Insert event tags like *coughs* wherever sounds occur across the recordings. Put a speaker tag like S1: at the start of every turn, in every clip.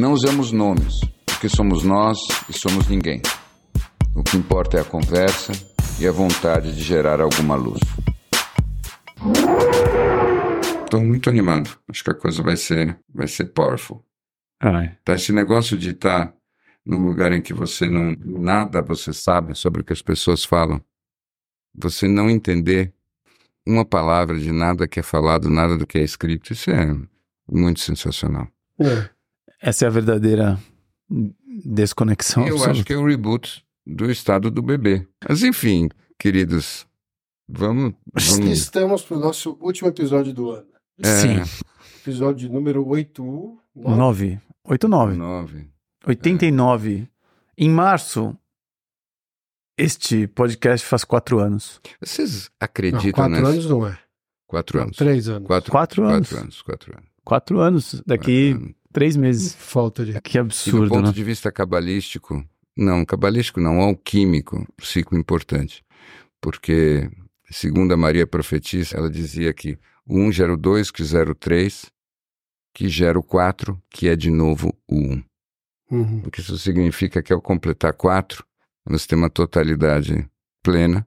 S1: Não usamos nomes, porque somos nós e somos ninguém. O que importa é a conversa e a vontade de gerar alguma luz. Estou muito animado. Acho que a coisa vai ser, vai ser powerful.
S2: Ai.
S1: Tá, esse negócio de estar tá num lugar em que você não nada você sabe sobre o que as pessoas falam, você não entender uma palavra de nada que é falado, nada do que é escrito, isso é muito sensacional.
S2: É. Essa é a verdadeira desconexão.
S1: Eu acho que é o reboot do estado do bebê. Mas enfim, queridos, vamos. vamos...
S3: Estamos para o nosso último episódio do ano.
S2: É. Sim.
S3: Episódio número 8.
S2: 9. 89.
S1: 9.
S2: 89. É. Em março, este podcast faz quatro anos.
S1: Vocês acreditam
S3: não, quatro
S1: nessa?
S3: anos não é.
S1: Quatro
S3: não,
S1: anos.
S3: Três anos.
S2: Quatro, quatro anos.
S1: Quatro anos. Quatro anos.
S2: Quatro anos. Daqui quatro anos. Três meses.
S3: Falta de.
S2: Que absurdo.
S1: E do ponto
S2: né?
S1: de vista cabalístico, não, cabalístico não, alquímico, ciclo importante. Porque, segundo a Maria Profetissa, ela dizia que o 1 gera o 2, que gera o 3, que gera o 4, que é de novo o 1.
S3: Uhum.
S1: Porque isso significa que ao completar 4, você tem uma totalidade plena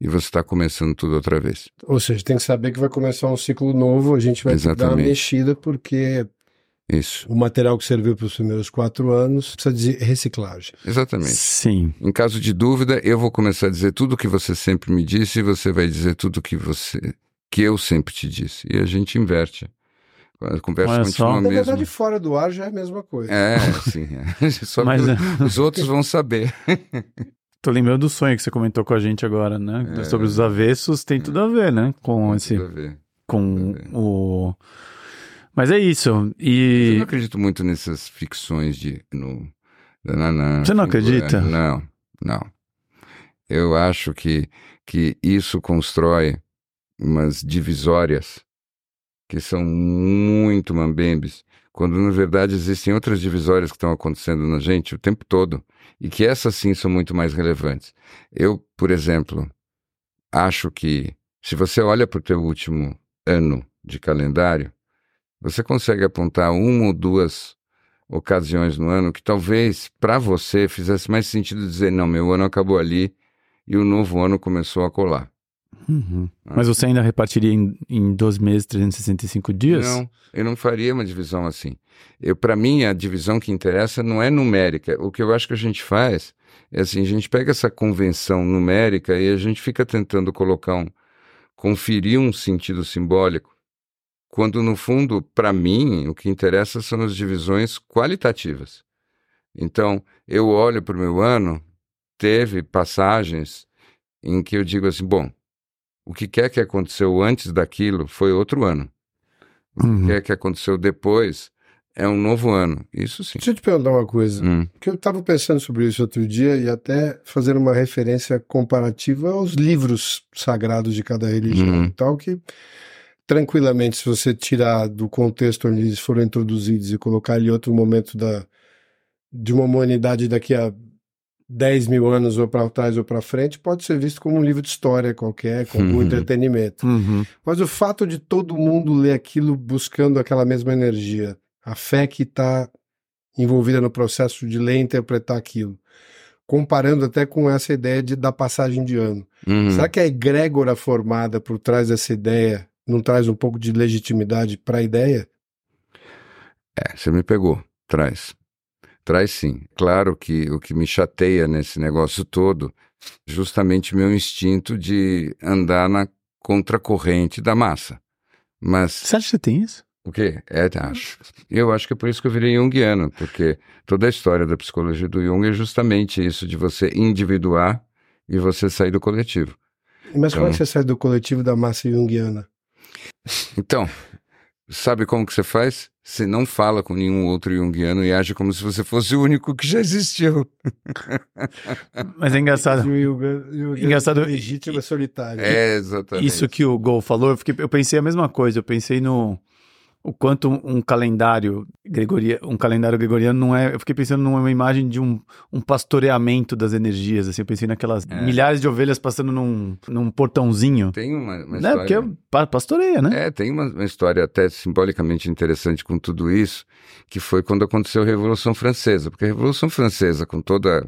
S1: e você está começando tudo outra vez.
S3: Ou seja, tem que saber que vai começar um ciclo novo, a gente vai dar uma mexida porque
S1: isso.
S3: O material que serviu para os primeiros quatro anos precisa de reciclagem.
S1: Exatamente.
S2: Sim.
S1: Em caso de dúvida, eu vou começar a dizer tudo o que você sempre me disse e você vai dizer tudo que você que eu sempre te disse. E a gente inverte. A conversa
S2: Olha
S1: continua
S2: só.
S1: mesmo.
S3: Na verdade, fora do ar já é a mesma coisa.
S1: É, sim. É. *laughs* Só
S2: Mas,
S1: que os outros vão saber.
S2: Tô lembrando do sonho que você comentou com a gente agora, né?
S1: É.
S2: Sobre os avessos, tem tudo a ver, né? Com
S1: Tem
S2: esse.
S1: tudo a ver.
S2: Com
S1: Tudo a ver.
S2: o. Mas é isso.
S1: Eu não
S2: E.
S1: acredito muito nessas ficções de. No, nananã,
S2: Você não
S1: figura-
S2: acredita?
S1: Não, não. Eu acho que, que isso constrói umas divisórias que são muito mambembes, quando na verdade existem outras divisórias que estão acontecendo na gente o tempo todo e que essas sim são muito mais relevantes. Eu, por exemplo, acho que se você olha para o teu último ano de calendário, você consegue apontar uma ou duas ocasiões no ano que talvez para você fizesse mais sentido dizer não, meu ano acabou ali e o novo ano começou a colar.
S2: Uhum. Mas você ainda repartiria em, em 12 meses, 365 dias?
S1: Não, eu não faria uma divisão assim. Eu, para mim, a divisão que interessa não é numérica. O que eu acho que a gente faz é assim, a gente pega essa convenção numérica e a gente fica tentando colocar um, conferir um sentido simbólico, quando no fundo, para mim, o que interessa são as divisões qualitativas. Então, eu olho para o meu ano, teve passagens em que eu digo assim, bom, o que quer que aconteceu antes daquilo foi outro ano. O que
S2: Uhum.
S1: quer que aconteceu depois é um novo ano. Isso sim.
S3: Deixa eu te perguntar uma coisa.
S1: Hum,
S3: Porque eu estava pensando sobre isso outro dia e até fazendo uma referência comparativa aos livros sagrados de cada religião
S1: Uhum.
S3: e tal, que tranquilamente, se você tirar do contexto onde eles foram introduzidos e colocar em outro momento da, de uma humanidade daqui a 10 mil anos ou para trás ou para frente, pode ser visto como um livro de história qualquer, com algum
S1: Uhum.
S3: entretenimento.
S2: Uhum.
S3: Mas o fato de todo mundo ler aquilo buscando aquela mesma energia, a fé que está envolvida no processo de ler e interpretar aquilo, comparando até com essa ideia de, da passagem de ano.
S1: uhum.
S3: Será que a egrégora formada por trás dessa ideia não traz um pouco de legitimidade para a ideia?
S1: É, você me pegou. Traz. Traz sim. Claro que o que me chateia nesse negócio todo, justamente meu instinto de andar na contracorrente da massa. Mas
S2: Você acha que você tem isso?
S1: o quê? É, acho. Eu acho que é por isso que eu virei junguiano, porque toda a história da psicologia do Jung é justamente isso de você individuar e você sair do coletivo.
S3: Mas como é
S1: Então-
S3: que você sai do coletivo da massa junguiana? *laughs*
S1: Então, sabe como que você faz? Você não fala com nenhum outro junguiano e age como se você fosse o único que já existiu. *laughs*
S2: Mas é engraçado.
S3: E o Yuga- Yuga
S2: Engraçado-
S3: legítimo é solitário.
S1: É, exatamente.
S2: Isso que o Gol falou, eu, fiquei- eu pensei a mesma coisa. Eu pensei no o quanto um calendário gregoriano, um calendário gregoriano não é. Eu fiquei pensando numa imagem de um, um pastoreamento das energias. Assim, eu pensei naquelas
S1: É.
S2: milhares de ovelhas passando num, num portãozinho.
S1: Tem uma, uma
S2: Né?
S1: história...
S2: Porque pa- pastoreia, né?
S1: É, tem uma, uma história até simbolicamente interessante com tudo isso, que foi quando aconteceu a Revolução Francesa. Porque a Revolução Francesa, com toda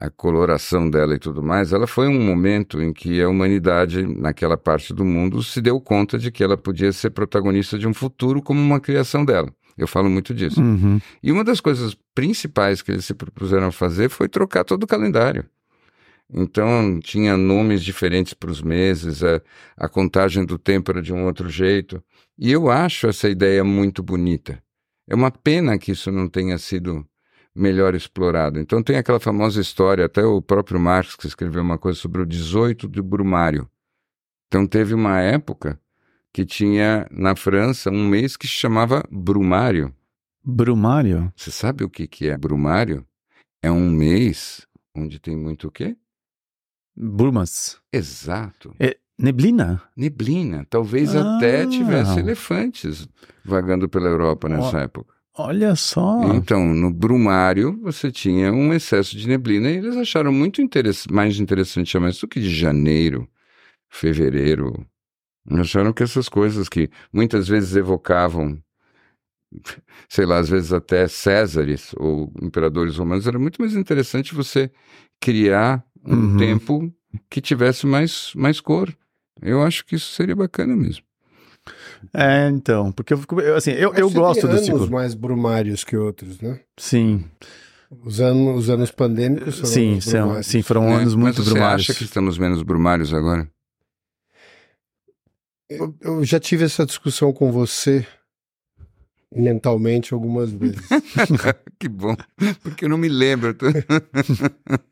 S1: a coloração dela e tudo mais, ela foi um momento em que a humanidade, naquela parte do mundo, se deu conta de que ela podia ser protagonista de um futuro como uma criação dela. Eu falo muito disso.
S2: Uhum.
S1: E uma das coisas principais que eles se propuseram a fazer foi trocar todo o calendário. Então, tinha nomes diferentes para os meses, a, a contagem do tempo era de um outro jeito. E eu acho essa ideia muito bonita. É uma pena que isso não tenha sido melhor explorado. Então, tem aquela famosa história, até o próprio Marx que escreveu uma coisa sobre o 18 de Brumário. Então, teve uma época que tinha na França um mês que se chamava Brumário.
S2: Brumário?
S1: Você sabe o que, que é brumário? É um mês onde tem muito o quê?
S2: Brumas.
S1: Exato.
S2: É neblina?
S1: Neblina. Talvez
S2: Ah.
S1: até tivesse elefantes vagando pela Europa nessa
S2: Ó.
S1: época.
S2: Olha só.
S1: Então, no brumário, você tinha um excesso de neblina e eles acharam muito interess mais interessante chamar isso do que de janeiro, fevereiro. Acharam que essas coisas que muitas vezes evocavam, sei lá, às vezes até Césares ou imperadores romanos, era muito mais interessante você criar um
S2: Uhum.
S1: tempo que tivesse mais, mais cor. Eu acho que isso seria bacana mesmo.
S2: É, então, porque eu fico, eu, assim, eu, eu gosto
S3: tem
S2: do
S3: anos
S2: ciclo.
S3: mais brumários que outros, né?
S2: Sim,
S3: Os anos, os anos pandêmicos foram
S2: sim, são, sim, foram
S1: É,
S2: anos
S1: mas
S2: muito
S1: você
S2: brumários.
S1: acha que estamos menos brumários agora?
S3: Eu, eu já tive essa discussão com você mentalmente algumas vezes. *laughs*
S1: que bom, porque eu não me lembro. *laughs*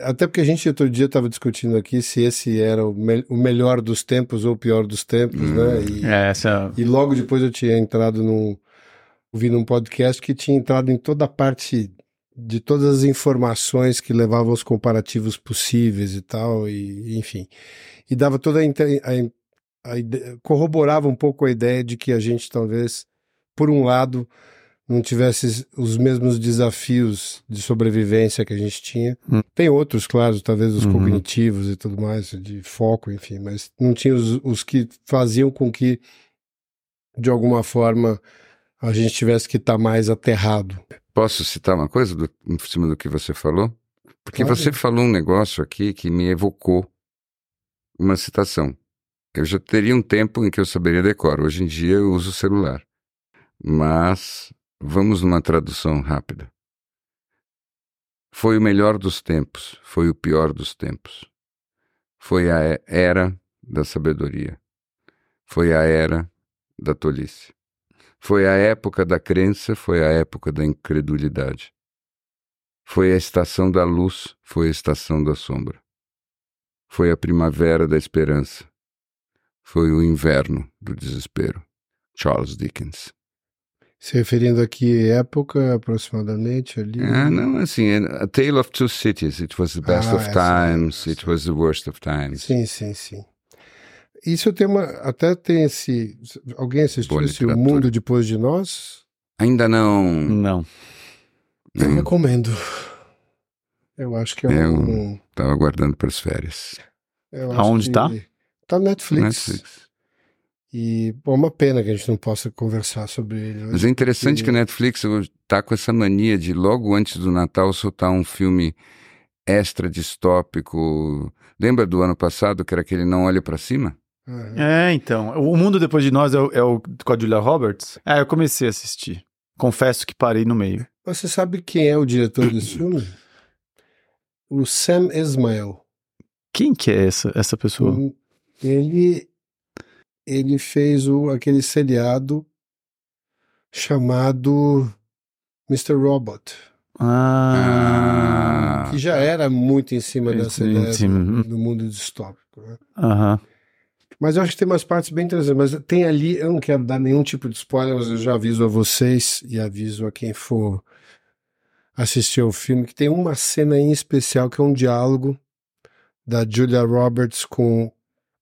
S3: Até porque a gente outro dia estava discutindo aqui se esse era o, me- o melhor dos tempos ou o pior dos tempos,
S1: Hum.
S3: né? E,
S2: É, essa,
S3: e logo depois eu tinha entrado num. ouvindo um podcast que tinha entrado em toda a parte de todas as informações que levavam aos comparativos possíveis e tal, e enfim. E dava toda a, a- a corroborava um pouco a ideia de que a gente talvez, por um lado, não tivesse os mesmos desafios de sobrevivência que a gente tinha.
S2: Hum.
S3: Tem outros, claro, talvez os
S2: Uhum.
S3: cognitivos e tudo mais, de foco, enfim, mas não tinha os, os que faziam com que, de alguma forma, a gente tivesse que estar mais aterrado.
S1: Posso citar uma coisa do, em cima do que você falou? Porque
S3: Claro.
S1: você falou um negócio aqui que me evocou uma citação. Eu já teria um tempo em que eu saberia decor. Hoje em dia eu uso o celular. Mas vamos numa tradução rápida. Foi o melhor dos tempos, foi o pior dos tempos. Foi a era da sabedoria. Foi a era da tolice. Foi a época da crença, foi a época da incredulidade. Foi a estação da luz, foi a estação da sombra. Foi a primavera da esperança. Foi o inverno do desespero. Charles Dickens.
S3: Se referindo aqui à época, aproximadamente ali.
S1: Ah, não, assim, é A Tale of Two Cities. It was the best
S3: Ah,
S1: of times,
S3: essa.
S1: it was the worst of times.
S3: Sim, sim, sim. Isso tem uma. Até tem esse. Alguém assistiu
S1: Boa
S3: esse
S1: literatura.
S3: Mundo Depois de Nós?
S1: Ainda não.
S2: não.
S3: Eu
S1: não
S3: recomendo. Eu acho que é
S1: Eu-
S3: um.
S1: Estava aguardando para as férias.
S2: Aonde
S3: que-
S2: tá?
S3: Tá no Netflix.
S1: Netflix.
S3: E bom, uma pena que a gente não possa conversar sobre ele.
S1: Mas é interessante que a Netflix tá com essa mania de logo antes do Natal soltar um filme extra distópico. Lembra do ano passado que era aquele Não Olhe para Cima?
S3: Aham.
S2: É, então. O Mundo Depois de Nós é o, é o com a Julia Roberts? É, eu comecei a assistir. Confesso que parei no meio.
S3: Você sabe quem é o diretor desse *coughs* filme? O Sam Esmail.
S2: Quem que é essa, essa pessoa?
S3: Hum, Ele, ele fez o, aquele seriado chamado Mr. Robot,
S2: Ah.
S3: que já era muito em cima dessa ideia do, do mundo distópico. né?
S2: Aham.
S3: Mas eu acho que tem umas partes bem interessantes. Mas tem ali, eu não quero dar nenhum tipo de spoiler, mas eu já aviso a vocês e aviso a quem for assistir ao filme que tem uma cena em especial que é um diálogo da Julia Roberts com,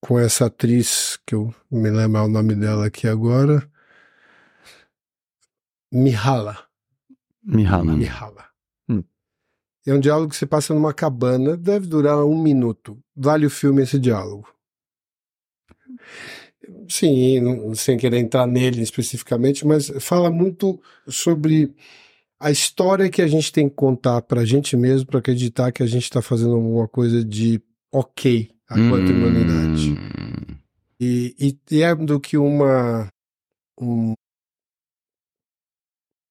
S3: com essa atriz, que eu me lembro o nome dela aqui agora. Mihala.
S2: Mihala.
S3: Mihala.
S2: Hum.
S3: É um diálogo que se passa numa cabana, deve durar um minuto. Vale o filme esse diálogo. Sim, não, sem querer entrar nele especificamente, mas fala muito sobre a história que a gente tem que contar para a gente mesmo para acreditar que a gente está fazendo alguma coisa de ok enquanto
S1: Hum.
S3: humanidade. E, e, e é do que uma um-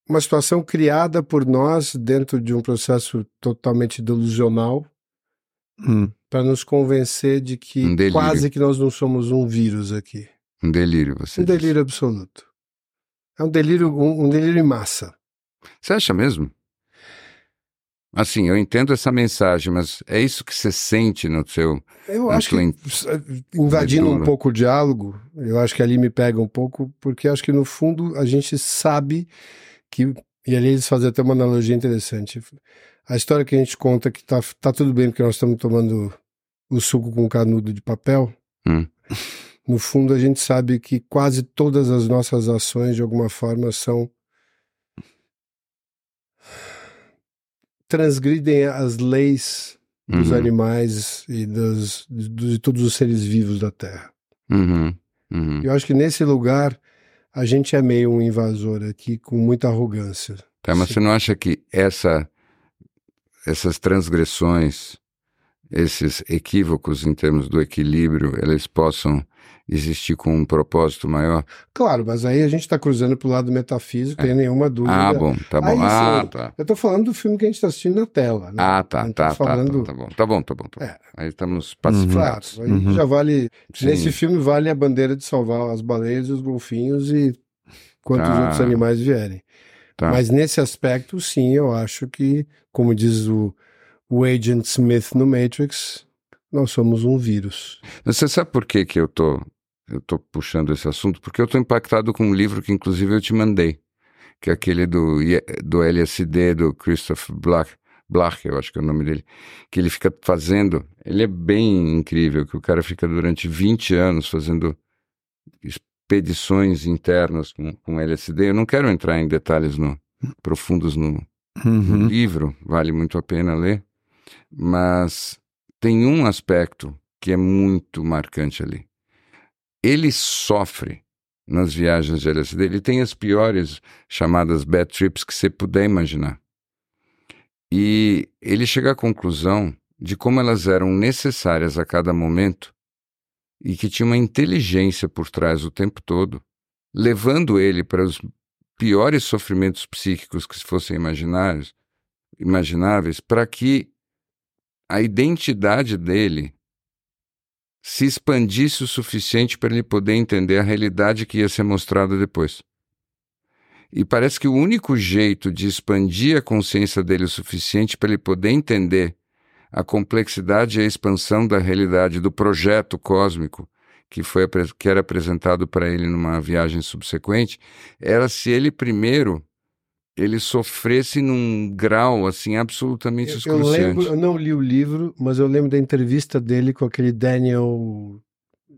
S3: uma situação criada por nós dentro de um processo totalmente delusional
S2: Hum.
S3: para nos convencer de que
S1: Um
S3: quase que nós não somos um vírus aqui.
S1: Um delírio, você
S3: Um delírio absoluto. É um delírio, um, um delírio em massa.
S1: Você acha mesmo? Assim, eu entendo essa mensagem, mas é isso que você sente no seu.
S3: Eu acho que,
S1: in-
S3: invadindo um pouco o diálogo, eu acho que ali me pega um pouco, porque acho que no fundo a gente sabe que. E ali eles fazem até uma analogia interessante. A história que a gente conta que tá, tá tudo bem porque nós estamos tomando o suco com canudo de papel.
S1: Hum.
S3: No fundo, a gente sabe que quase todas as nossas ações, de alguma forma, são. Transgridem as leis dos
S1: Uhum,
S3: animais e dos, de, todos os seres vivos da Terra.
S1: uhum, uhum.
S3: Eu acho que nesse lugar a gente é meio um invasor aqui com muita arrogância.
S1: Tá, mas
S3: Sim.
S1: você não acha que essa, essas transgressões, esses equívocos em termos do equilíbrio, eles possam existir com um propósito maior?
S3: Claro, mas aí a gente está cruzando para o lado metafísico, sem nenhuma dúvida.
S1: Ah, bom, tá bom.
S3: Aí,
S1: ah,
S3: sim,
S1: tá.
S3: Eu estou falando do filme que a gente está assistindo na tela. Né?
S1: Ah, tá,
S3: Não
S1: tá,
S3: tô
S1: tá,
S3: falando-
S1: tá, tá bom, tá bom, tá bom, tá bom.
S3: É.
S1: Aí estamos
S3: Claro,
S1: pacificados.
S3: aí
S2: Uhum.
S3: já vale.
S1: Sim.
S3: Nesse filme vale a bandeira de salvar as baleias os golfinhos e quantos
S1: Tá.
S3: outros animais vierem.
S1: Tá.
S3: Mas nesse aspecto, sim, eu acho que, como diz o, o Agent Smith no Matrix, nós somos um vírus.
S1: Você sabe por que, que eu tô, eu tô puxando esse assunto? Porque eu tô impactado com um livro que inclusive eu te mandei, que é aquele do, do LSD, do Christoph Blach, Blach, eu acho que é o nome dele, que ele fica fazendo, ele é bem incrível, que o cara fica durante 20 anos fazendo expedições internas com, com LSD. Eu não quero entrar em detalhes no, profundos no, no
S2: Uhum.
S1: livro, vale muito a pena ler, mas tem um aspecto que é muito marcante ali. Ele sofre nas viagens de LSD, ele tem as piores chamadas bad trips que você puder imaginar. E ele chega à conclusão de como elas eram necessárias a cada momento e que tinha uma inteligência por trás o tempo todo, levando ele para os piores sofrimentos psíquicos que fossem imaginários, imagináveis, para que a identidade dele se expandisse o suficiente para ele poder entender a realidade que ia ser mostrada depois. E parece que o único jeito de expandir a consciência dele o suficiente para ele poder entender a complexidade e a expansão da realidade do projeto cósmico que foi que era apresentado para ele numa viagem subsequente era se ele primeiro ele sofresse num grau assim absolutamente
S3: Eu, eu lembro, eu não li o livro, mas eu lembro da entrevista dele com aquele Daniel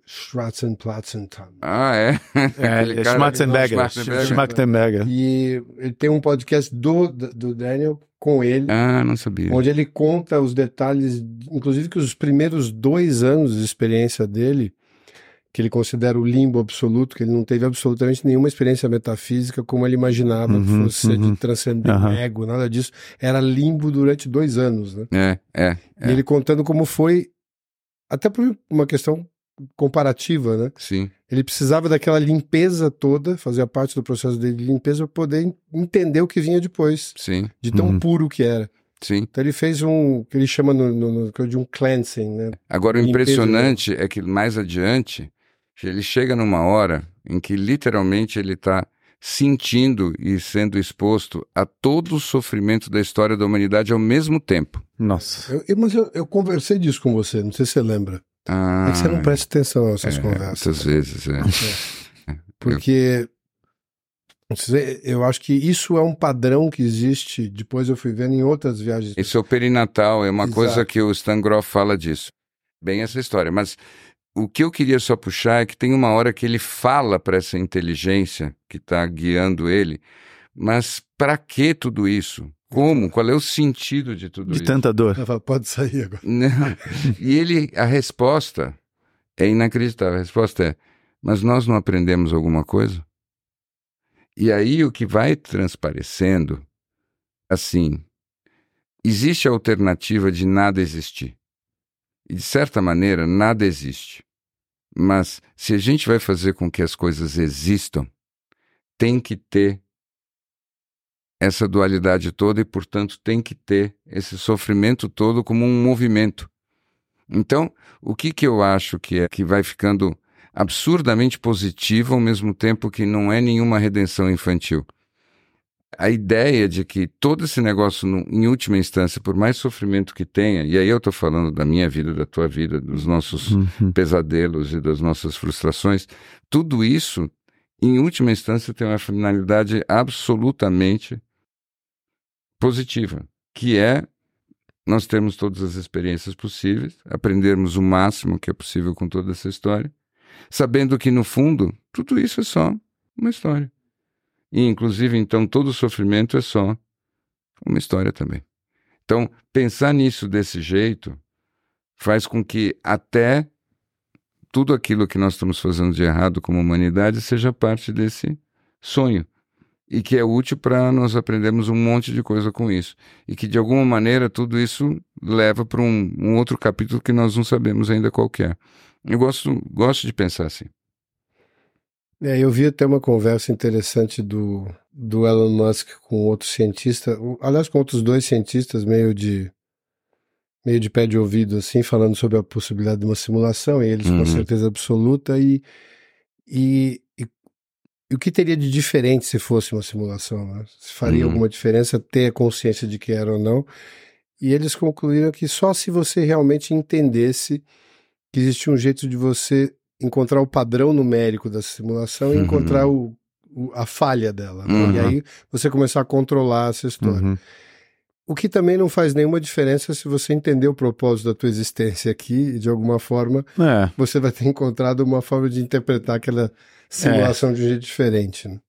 S3: Schwarzenplatzenthal.
S1: Ah, é? *laughs*
S2: É, é. Schmatzenberger.
S1: Schmatzenberger.
S3: E ele tem um podcast do, do Daniel com ele,
S1: Ah, não sabia.
S3: onde ele conta os detalhes, inclusive que os primeiros dois anos de experiência dele, que ele considera o limbo absoluto, que ele não teve absolutamente nenhuma experiência metafísica como ele imaginava que
S2: Uhum,
S3: fosse ser
S2: uhum.
S3: de transcender
S2: Aham.
S3: ego, nada disso. Era limbo durante dois anos, né?
S1: É, é,
S3: E ele contando como foi, até por uma questão comparativa, né?
S1: sim.
S3: Ele precisava daquela limpeza toda, fazia parte do processo dele de limpeza, para poder en- entender o que vinha depois,
S1: Sim,
S3: de tão
S2: Uhum.
S3: puro que era.
S1: sim.
S3: Então ele fez um, que ele chama no, no, no- de um cleansing, né?
S1: Agora, o
S3: Limpeza,
S1: impressionante é que mais adiante, ele chega numa hora em que literalmente ele está sentindo e sendo exposto a todo o sofrimento da história da humanidade ao mesmo tempo.
S2: Nossa.
S3: Eu- mas eu, eu conversei disso com você, não sei se você lembra.
S1: Ah,
S3: É que você não presta atenção nessas
S1: é,
S3: conversas.
S1: Muitas vezes, é. *laughs*
S3: Porque você- eu acho que isso é um padrão que existe. Depois eu fui vendo em outras viagens.
S1: Esse é o perinatal, é uma
S3: Exato.
S1: coisa que o Stan Groff fala disso. Bem essa história. Mas o que eu queria só puxar é que tem uma hora que ele fala para essa inteligência que está guiando ele, mas para que tudo isso? Como? Qual é o sentido de tudo
S2: De
S1: isso?
S2: tanta dor.
S3: Eu falo, pode sair agora.
S1: Não. E ele, a resposta é inacreditável. A resposta é: mas nós não aprendemos alguma coisa? E aí o que vai transparecendo, assim, existe a alternativa de nada existir. E de certa maneira, nada existe. Mas se a gente vai fazer com que as coisas existam, tem que ter essa dualidade toda e, portanto, tem que ter esse sofrimento todo como um movimento. Então, o que, que eu acho que é que vai ficando absurdamente positivo ao mesmo tempo que não é nenhuma redenção infantil? A ideia de que todo esse negócio, em última instância, por mais sofrimento que tenha, e aí eu estou falando da minha vida, da tua vida, dos nossos
S2: Uhum.
S1: pesadelos e das nossas frustrações, tudo isso, em última instância, tem uma finalidade absolutamente positiva, que é nós termos todas as experiências possíveis, aprendermos o máximo que é possível com toda essa história, sabendo que, no fundo, tudo isso é só uma história. E, inclusive, então, todo sofrimento é só uma história também. Então, pensar nisso desse jeito faz com que até tudo aquilo que nós estamos fazendo de errado como humanidade seja parte desse sonho e que é útil para nós aprendermos um monte de coisa com isso e que de alguma maneira tudo isso leva para um, um outro capítulo que nós não sabemos ainda qual é. Eu gosto, gosto de pensar assim.
S3: É, eu vi até uma conversa interessante do, do Elon Musk com outro cientista, aliás, com outros dois cientistas, meio de meio de pé de ouvido, assim, falando sobre a possibilidade de uma simulação, e eles
S1: Uhum.
S3: com certeza absoluta, e, e, e, e o que teria de diferente se fosse uma simulação? Né? Se faria
S1: Uhum.
S3: alguma diferença ter a consciência de que era ou não? E eles concluíram que só se você realmente entendesse que existia um jeito de você encontrar o padrão numérico da simulação e
S1: Uhum.
S3: encontrar o, o- a falha dela. né?
S1: Uhum.
S3: E aí você começar a controlar essa história.
S2: Uhum.
S3: O que também não faz nenhuma diferença se você entender o propósito da tua existência aqui e de alguma forma
S2: É,
S3: você vai ter encontrado uma forma de interpretar aquela simulação de um jeito diferente. né?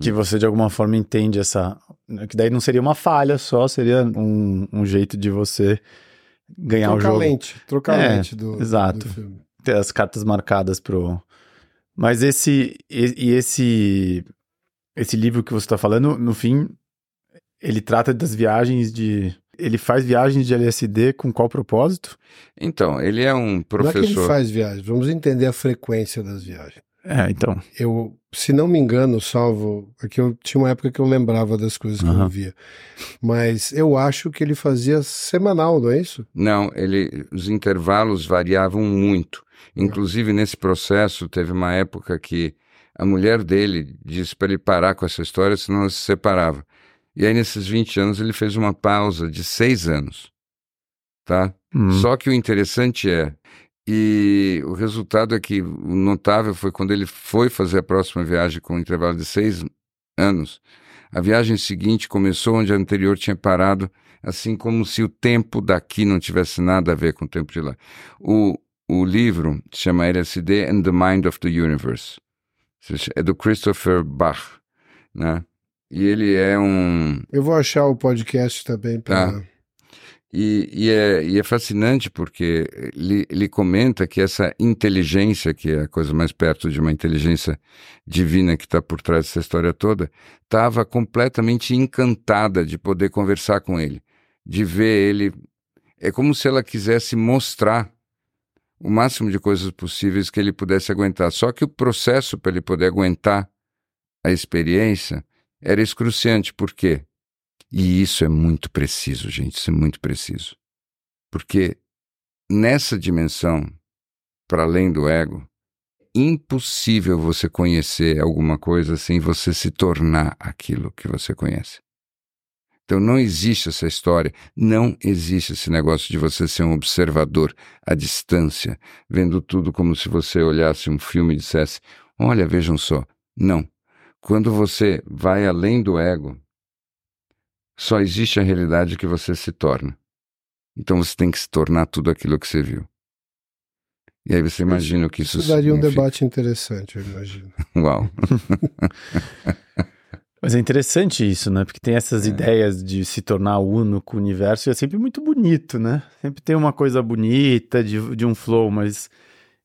S2: que você de alguma forma entende essa. Que daí não seria uma falha só, seria um, um jeito de você ganhar o
S3: trocar a
S2: jogo.
S3: lente, trocar a
S2: É,
S3: lente do,
S2: exato.
S3: do filme.
S2: Ter as cartas marcadas pro. Mas esse e, e esse esse livro que você está falando, no fim, ele trata das viagens de. Ele faz viagens de LSD com qual propósito?
S1: Então, ele é um
S3: Não é que ele
S1: professor.
S3: faz viagens, vamos entender a frequência das viagens.
S2: É, então.
S3: Eu, se não me engano, salvo, é que eu tinha uma época que eu lembrava das coisas que eu
S2: Aham.
S3: via. Mas eu acho que ele fazia semanal, não é isso?
S1: Não, ele, os intervalos variavam muito. Inclusive, nesse processo, teve uma época que a mulher dele disse para ele parar com essa história, senão ela se separava. E aí, nesses 20 anos, ele fez uma pausa de seis anos. Tá?
S2: Hum,
S1: Só que o interessante é, e o resultado é que o notável foi quando ele foi fazer a próxima viagem com um intervalo de seis anos. A viagem seguinte começou onde a anterior tinha parado, assim como se o tempo daqui não tivesse nada a ver com o tempo de lá. O, o livro se chama LSD and the Mind of the Universe. É do Christopher Bach, né? E ele é um
S3: Eu vou achar o podcast também para.
S1: Tá. E, e é, e é fascinante porque ele, ele comenta que essa inteligência, que é a coisa mais perto de uma inteligência divina que está por trás dessa história toda, estava completamente encantada de poder conversar com ele, de ver ele. É como se ela quisesse mostrar o máximo de coisas possíveis que ele pudesse aguentar. Só que o processo para ele poder aguentar a experiência era excruciante. Por quê? E isso é muito preciso, gente, isso é muito preciso. Porque nessa dimensão, para além do ego, impossível você conhecer alguma coisa sem você se tornar aquilo que você conhece. Então não existe essa história, não existe esse negócio de você ser um observador à distância, vendo tudo como se você olhasse um filme e dissesse: Olha, vejam só. Não. Quando você vai além do ego, só existe a realidade que você se torna. Então você tem que se tornar tudo aquilo que você viu. E aí você imagina o que isso
S3: Isso daria um
S1: significa.
S3: debate interessante, eu imagino. *laughs*
S1: Uau. *laughs*
S2: Mas é interessante isso, né? Porque tem essas
S1: É.
S2: ideias de se tornar uno com o universo e é sempre muito bonito, né? Sempre tem uma coisa bonita de, de um flow, mas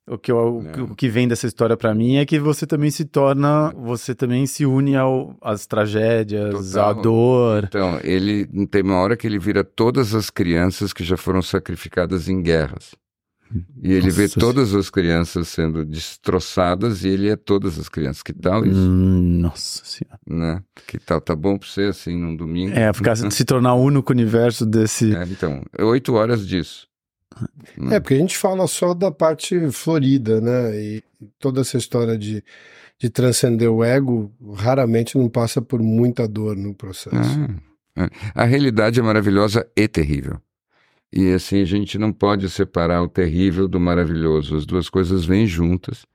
S2: o que, eu- o que-
S1: É.
S2: o que vem dessa história pra mim é que você também se torna, você também se une ao, às tragédias, à
S1: Total.
S2: dor.
S1: Então, ele tem uma hora que ele vira todas as crianças que já foram sacrificadas em guerras. E ele vê
S2: Nossa
S1: todas as crianças sendo destroçadas e ele é todas as crianças. Que tal isso?
S2: Hum, Nossa senhora.
S1: Né? Que tal? Tá bom pra você assim num domingo?
S2: É, ficar, *laughs* se tornar o universo desse.
S1: É, então, oito horas disso.
S3: É, porque a gente fala só da parte florida, né? E toda essa história de, de transcender o ego raramente não passa por muita dor no processo.
S1: Ah, é. A realidade é maravilhosa e terrível. E assim, a gente não pode separar o terrível do maravilhoso. As duas coisas vêm juntas.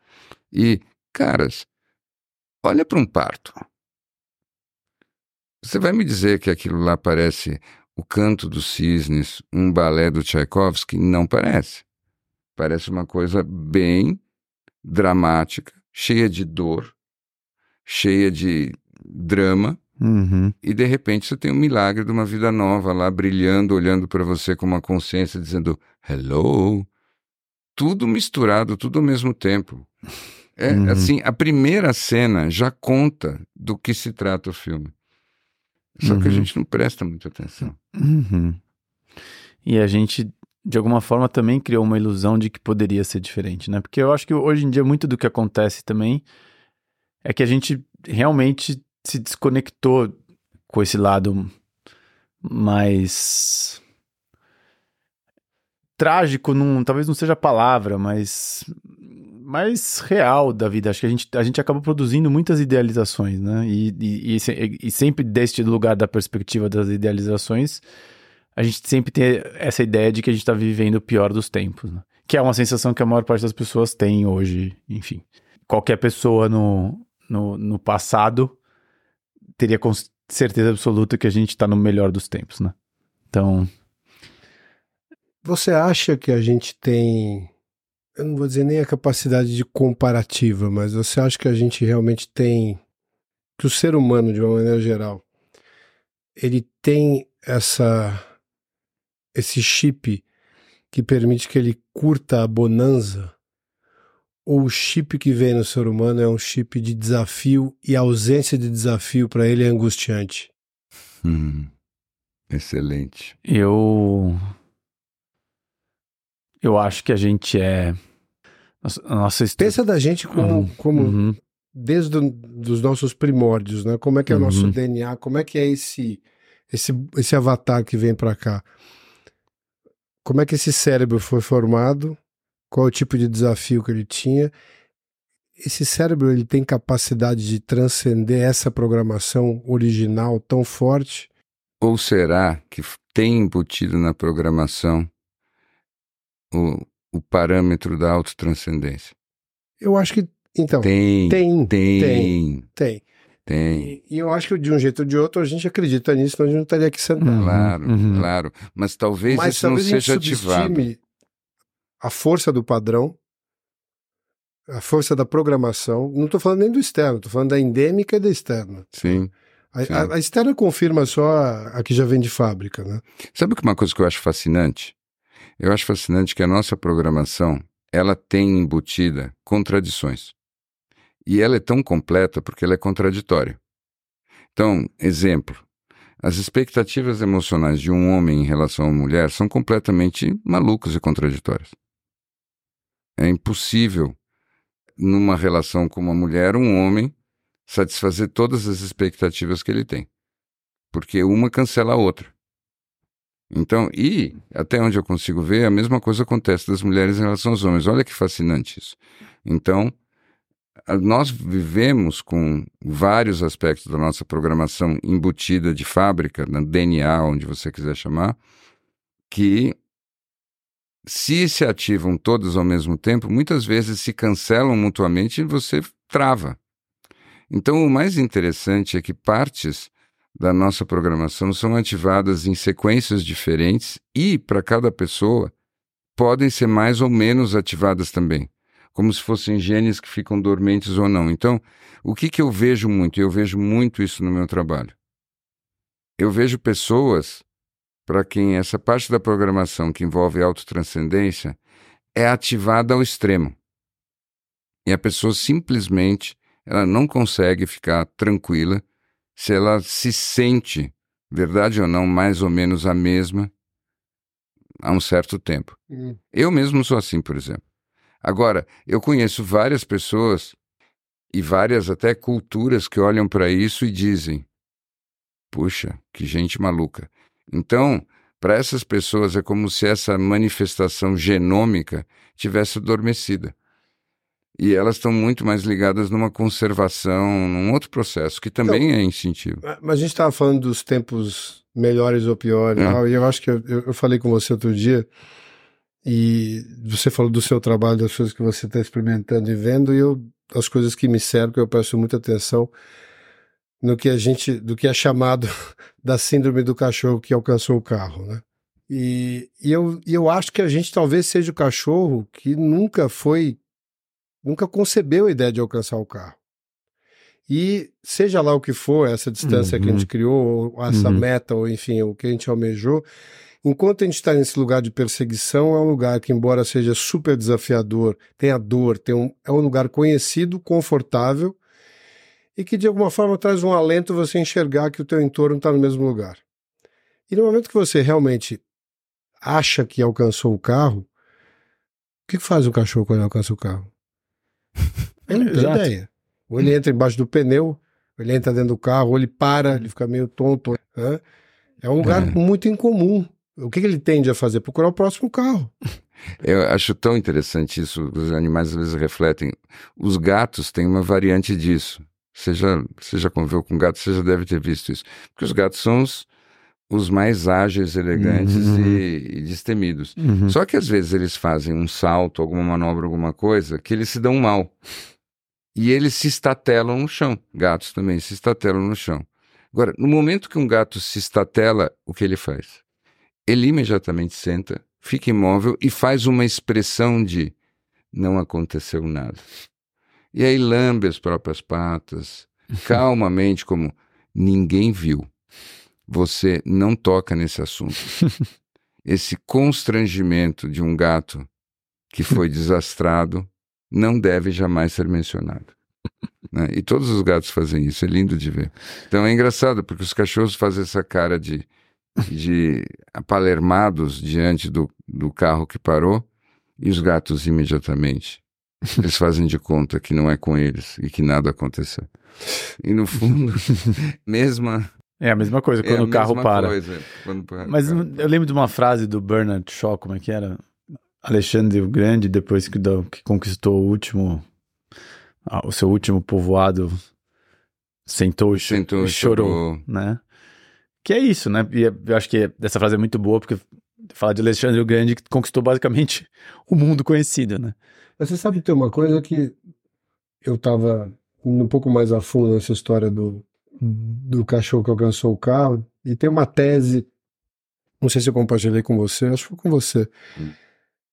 S1: E, caras, olha para um parto. Você vai me dizer que aquilo lá parece o canto dos cisnes, um balé do Tchaikovsky? Não parece. Parece uma coisa bem dramática, cheia de dor, cheia de drama.
S2: Uhum.
S1: E de repente você tem um milagre de uma vida nova lá brilhando, olhando para você com uma consciência, dizendo hello. Tudo misturado, tudo ao mesmo tempo. É
S2: Uhum.
S1: assim, a primeira cena já conta do que se trata o filme. Só que a
S2: Uhum.
S1: gente não presta muita atenção.
S2: Uhum. E a gente, de alguma forma, também criou uma ilusão de que poderia ser diferente, né? Porque eu acho que hoje em dia muito do que acontece também é que a gente realmente se desconectou com esse lado mais trágico, não, talvez não seja a palavra, mas mais real da vida. Acho que a gente, a gente acaba produzindo muitas idealizações, né? E, e, e e sempre deste lugar da perspectiva das idealizações, a gente sempre tem essa ideia de que a gente está vivendo o pior dos tempos, né? Que é uma sensação que a maior parte das pessoas tem hoje, enfim. Qualquer pessoa no, no, no passado teria com certeza absoluta que a gente está no melhor dos tempos, né? Então,
S3: Você acha que a gente tem, eu não vou dizer nem a capacidade de comparativa, mas você acha que a gente realmente tem, que o ser humano, de uma maneira geral, ele tem essa, esse chip que permite que ele curta a bonança? Ou o chip que vem no ser humano é um chip de desafio e a ausência de desafio para ele é angustiante?
S1: Hum, excelente.
S2: eu. Eu acho que a gente é. A nossa estu-
S3: Pensa da gente como,
S2: Uhum,
S3: como
S2: uhum.
S3: desde os nossos primórdios, né? Como é que é o nosso
S2: Uhum.
S3: DNA? Como é que é esse esse esse avatar que vem para cá? Como é que esse cérebro foi formado? Qual é o tipo de desafio que ele tinha? Esse cérebro ele tem capacidade de transcender essa programação original tão forte?
S1: Ou será que tem embutido na programação o, o parâmetro da autotranscendência?
S3: Eu acho que então
S1: Tem,
S3: tem
S1: tem,
S3: tem.
S1: tem.
S3: tem. E, e eu acho que de um jeito ou de outro a gente acredita nisso, senão a gente não estaria aqui sentado.
S2: Uhum,
S1: Claro,
S2: uhum.
S1: claro. Mas talvez
S3: Mas
S1: isso não
S3: talvez gente
S1: seja ativado.
S3: A força do padrão, a força da programação. Não estou falando nem do externo, estou falando da endêmica e da externa.
S1: Sim.
S3: A,
S1: Sim.
S3: a- a externa confirma só a, a que já vem de fábrica, né?
S1: Sabe que uma coisa que eu acho fascinante? Eu acho fascinante que a nossa programação, ela tem embutida contradições. E ela é tão completa porque ela é contraditória. Então, exemplo, as expectativas emocionais de um homem em relação a uma mulher são completamente malucas e contraditórias. É impossível, numa relação com uma mulher, um homem satisfazer todas as expectativas que ele tem. Porque uma cancela a outra. Então, e até onde eu consigo ver, a mesma coisa acontece das mulheres em relação aos homens. Olha que fascinante isso. Então, nós vivemos com vários aspectos da nossa programação embutida de fábrica, na DNA, onde você quiser chamar, que se se ativam todos ao mesmo tempo, muitas vezes se cancelam mutuamente e você trava. Então, o mais interessante é que partes da nossa programação são ativadas em sequências diferentes e, para cada pessoa, podem ser mais ou menos ativadas também, como se fossem genes que ficam dormentes ou não. Então, o que, que eu vejo muito? Eu vejo muito isso no meu trabalho. Eu vejo pessoas para quem essa parte da programação que envolve autotranscendência é ativada ao extremo. E a pessoa simplesmente ela não consegue ficar tranquila se ela se sente, verdade ou não, mais ou menos a mesma há um certo tempo. Hum. Eu mesmo sou assim, por exemplo. Agora, eu conheço várias pessoas e várias até culturas que olham para isso e dizem: puxa, que gente maluca. Então, para essas pessoas é como se essa manifestação genômica tivesse adormecida. E elas estão muito mais ligadas numa conservação, num outro processo, que também então, é instintivo.
S3: Mas a gente estava falando dos tempos melhores ou piores, é. e eu acho que eu, eu, falei com você outro dia, e você falou do seu trabalho, das coisas que você está experimentando e vendo, e eu, as coisas que me cercam, eu presto muita atenção no que a gente, do que é chamado *laughs* da síndrome do cachorro que alcançou o carro, né? E, e, eu, e eu acho que a gente talvez seja o cachorro que nunca foi nunca concebeu a ideia de alcançar o carro. E seja lá o que for, essa distância uhum. que a gente uhum. criou, ou essa uhum. meta, ou enfim, o que a gente almejou, enquanto a gente está nesse lugar de perseguição, é um lugar que, embora seja super desafiador, tenha dor, tem um, é um lugar conhecido, confortável, e que de alguma forma traz um alento você enxergar que o teu entorno está no mesmo lugar. E no momento que você realmente acha que alcançou o carro, o que faz o cachorro quando alcança o carro? *laughs* Ele não tem ideia. Ou ele entra embaixo do pneu, ou ele entra dentro do carro, ou ele para, ele fica meio tonto. Né? É um lugar é. muito incomum. O que, que ele tende a fazer? Procurar o próximo carro. *laughs*
S1: Eu acho tão interessante isso. Os animais às vezes refletem. Os gatos têm uma variante disso. Você já, você já conviveu com gatos, você já deve ter visto isso. Porque os gatos são os, os mais ágeis, elegantes uhum. e, e, destemidos. Uhum. Só que às vezes eles fazem um salto, alguma manobra, alguma coisa, que eles se dão mal. E eles se estatelam no chão. Gatos também se estatelam no chão. Agora, no momento que um gato se estatela, o que ele faz? Ele imediatamente senta, fica imóvel e faz uma expressão de não aconteceu nada. E aí lambe as próprias patas, *laughs* calmamente, como ninguém viu você não toca nesse assunto. Esse constrangimento de um gato que foi *laughs* desastrado não deve jamais ser mencionado. Né? E todos os gatos fazem isso, é lindo de ver. Então é engraçado, porque os cachorros fazem essa cara de, de apalermados diante do, do carro que parou, e os gatos imediatamente. *laughs* Eles fazem de conta que não é com eles e que nada aconteceu. E no fundo, *laughs* mesma
S2: é a mesma coisa quando é o carro para. Coisa, quando Mas eu lembro de uma frase do Bernard Shaw, como é que era? Alexandre o Grande, depois que, que conquistou o último, o seu último povoado, sentou, sentou e chorou, né? Que é isso, né? E eu acho que essa frase é muito boa, porque fala de Alexandre o Grande que conquistou basicamente *laughs* o mundo conhecido, né?
S3: Mas você sabe que tem uma coisa que eu tava indo um pouco mais a fundo nessa história do, do cachorro que alcançou o carro, e tem uma tese, não sei se eu compartilhei com você, acho que foi com você, hum.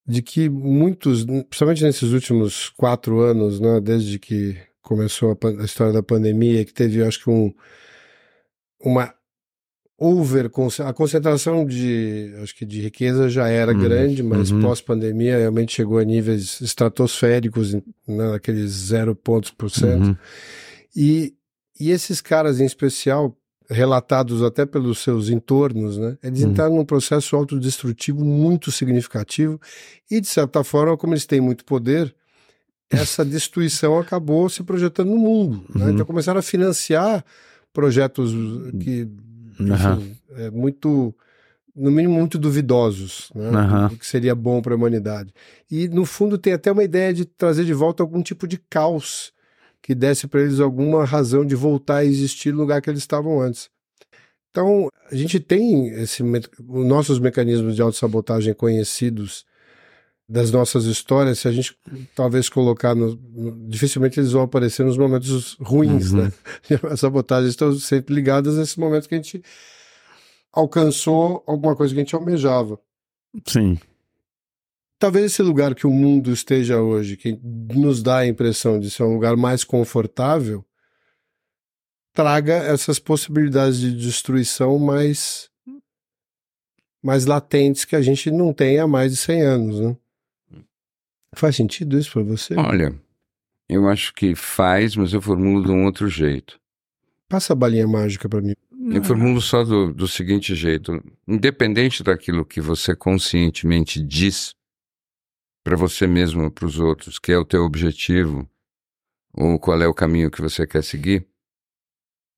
S3: de que muitos, principalmente nesses últimos quatro anos, né, desde que começou a, a história da pandemia, que teve, acho que um, uma over a concentração de acho que de riqueza já era uhum. grande, mas uhum. pós-pandemia realmente chegou a níveis estratosféricos, né, naqueles zero pontos por cento. Uhum. E e esses caras em especial, relatados até pelos seus entornos, né, eles uhum. entraram num processo autodestrutivo muito significativo e, de certa forma, como eles têm muito poder, essa destruição acabou se projetando no mundo. Né? Uhum. Então começaram a financiar projetos que, enfim, é muito no mínimo muito duvidosos, né? Uhum. que seria bom para a humanidade. E no fundo tem até uma ideia de trazer de volta algum tipo de caos que desse para eles alguma razão de voltar a existir no lugar que eles estavam antes. Então, a gente tem esse, os nossos mecanismos de autossabotagem conhecidos das nossas histórias, se a gente talvez colocar no, no, dificilmente eles vão aparecer nos momentos ruins, uhum. né? *laughs* As sabotagens estão sempre ligadas a esse momento que a gente alcançou alguma coisa que a gente almejava.
S2: Sim.
S3: Talvez esse lugar que o mundo esteja hoje, que nos dá a impressão de ser um lugar mais confortável, traga essas possibilidades de destruição mais mais latentes que a gente não tem há mais de 100 anos, né? Faz sentido isso para você?
S1: Olha, eu acho que faz, mas eu formulo de um outro jeito.
S3: Passa a balinha mágica para mim.
S1: Eu formulo só do, do seguinte jeito: independente daquilo que você conscientemente diz para você mesmo ou para os outros, que é o teu objetivo, ou qual é o caminho que você quer seguir,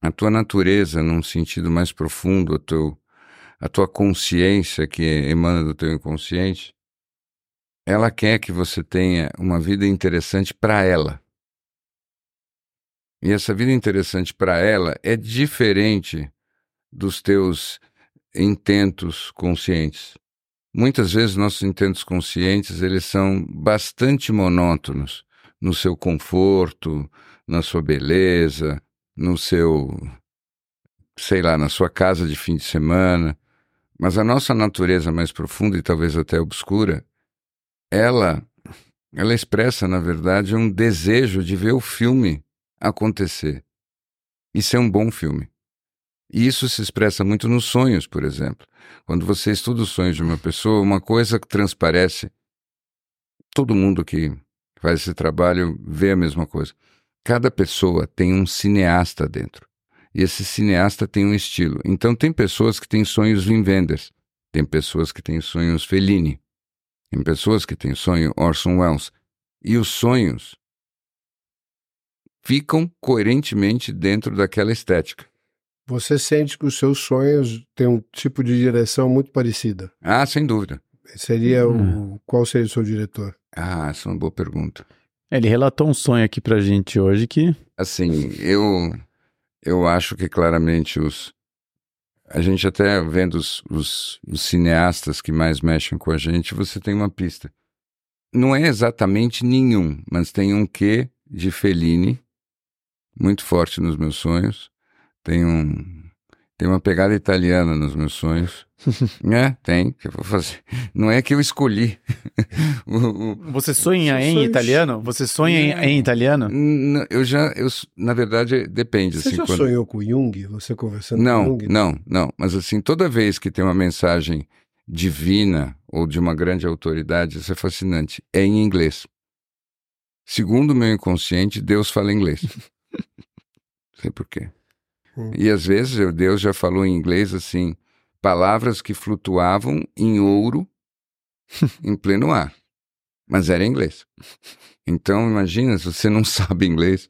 S1: a tua natureza, num sentido mais profundo, a, teu, a tua consciência que emana do teu inconsciente, ela quer que você tenha uma vida interessante para ela. E essa vida interessante para ela é diferente dos teus intentos conscientes. Muitas vezes nossos intentos conscientes, eles são bastante monótonos no seu conforto, na sua beleza, no seu sei lá, na sua casa de fim de semana. Mas a nossa natureza mais profunda e talvez até obscura, ela ela expressa, na verdade, um desejo de ver o filme acontecer. E ser um bom filme. E isso se expressa muito nos sonhos, por exemplo. Quando você estuda os sonhos de uma pessoa, uma coisa que transparece, todo mundo que faz esse trabalho vê a mesma coisa. Cada pessoa tem um cineasta dentro. E esse cineasta tem um estilo. Então tem pessoas que têm sonhos Wim Wenders, tem pessoas que têm sonhos Fellini, tem pessoas que têm sonho Orson Welles. E os sonhos ficam coerentemente dentro daquela estética.
S3: Você sente que os seus sonhos têm um tipo de direção muito parecida?
S1: Ah, sem dúvida.
S3: Seria hum. o qual seria o seu diretor?
S1: Ah, essa é uma boa pergunta.
S2: Ele relatou um sonho aqui pra gente hoje que
S1: assim, eu eu acho que claramente os a gente até vendo os, os, os, cineastas que mais mexem com a gente, você tem uma pista. Não é exatamente nenhum, mas tem um quê de Fellini muito forte nos meus sonhos. Tem um tem uma pegada italiana nos meus sonhos. *laughs* é, tem, que eu vou fazer. Não é que eu escolhi. *laughs*
S2: o, o, Você sonha em sonhos... italiano? Você sonha em, em italiano?
S1: eu já, eu, na verdade, depende.
S3: Você
S1: assim,
S3: já
S1: quando...
S3: sonhou com Jung? Você conversando
S1: não,
S3: com Jung?
S1: Não, não. Mas assim, toda vez que tem uma mensagem divina ou de uma grande autoridade, isso é fascinante. É em inglês. Segundo o meu inconsciente, Deus fala inglês. *laughs* sei por quê. Hum. E às vezes Deus já falou em inglês assim, palavras que flutuavam em ouro *laughs* em pleno ar. Mas era inglês. Então, imagina se você não *laughs* sabe inglês.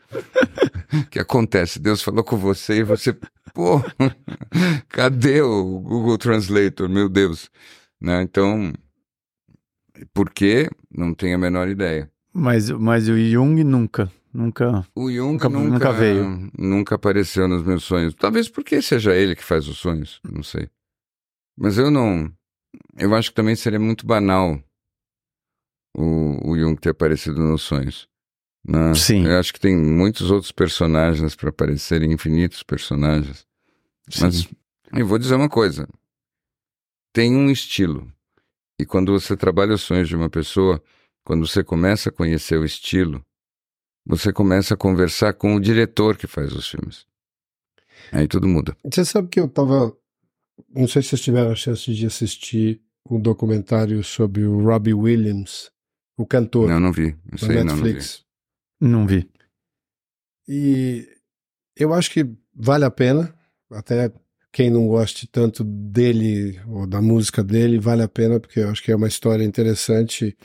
S1: O que acontece? Deus falou com você e você, pô, *laughs* cadê o Google Translator? Meu Deus. Né? Então, por quê? Não tenho a menor ideia.
S2: Mas, mas o Jung nunca. Nunca.
S1: O Jung nunca, nunca, nunca, veio. Nunca apareceu nos meus sonhos. Talvez porque seja ele que faz os sonhos, não sei. Mas eu não. Eu acho que também seria muito banal o, o Jung ter aparecido nos sonhos. Né?
S2: Sim.
S1: Eu acho que tem muitos outros personagens para aparecerem, infinitos personagens. Sim. Mas eu vou dizer uma coisa: tem um estilo. E quando você trabalha os sonhos de uma pessoa, quando você começa a conhecer o estilo, você começa a conversar com o diretor que faz os filmes. Aí tudo muda.
S3: Você sabe que eu tava. Não sei se vocês tiveram a chance de assistir um documentário sobre o Robbie Williams, o cantor.
S1: Não, não vi. Isso aí Netflix.
S2: Não, não vi. Não vi.
S3: E eu acho que vale a pena, até quem não goste tanto dele ou da música dele, vale a pena, porque eu acho que é uma história interessante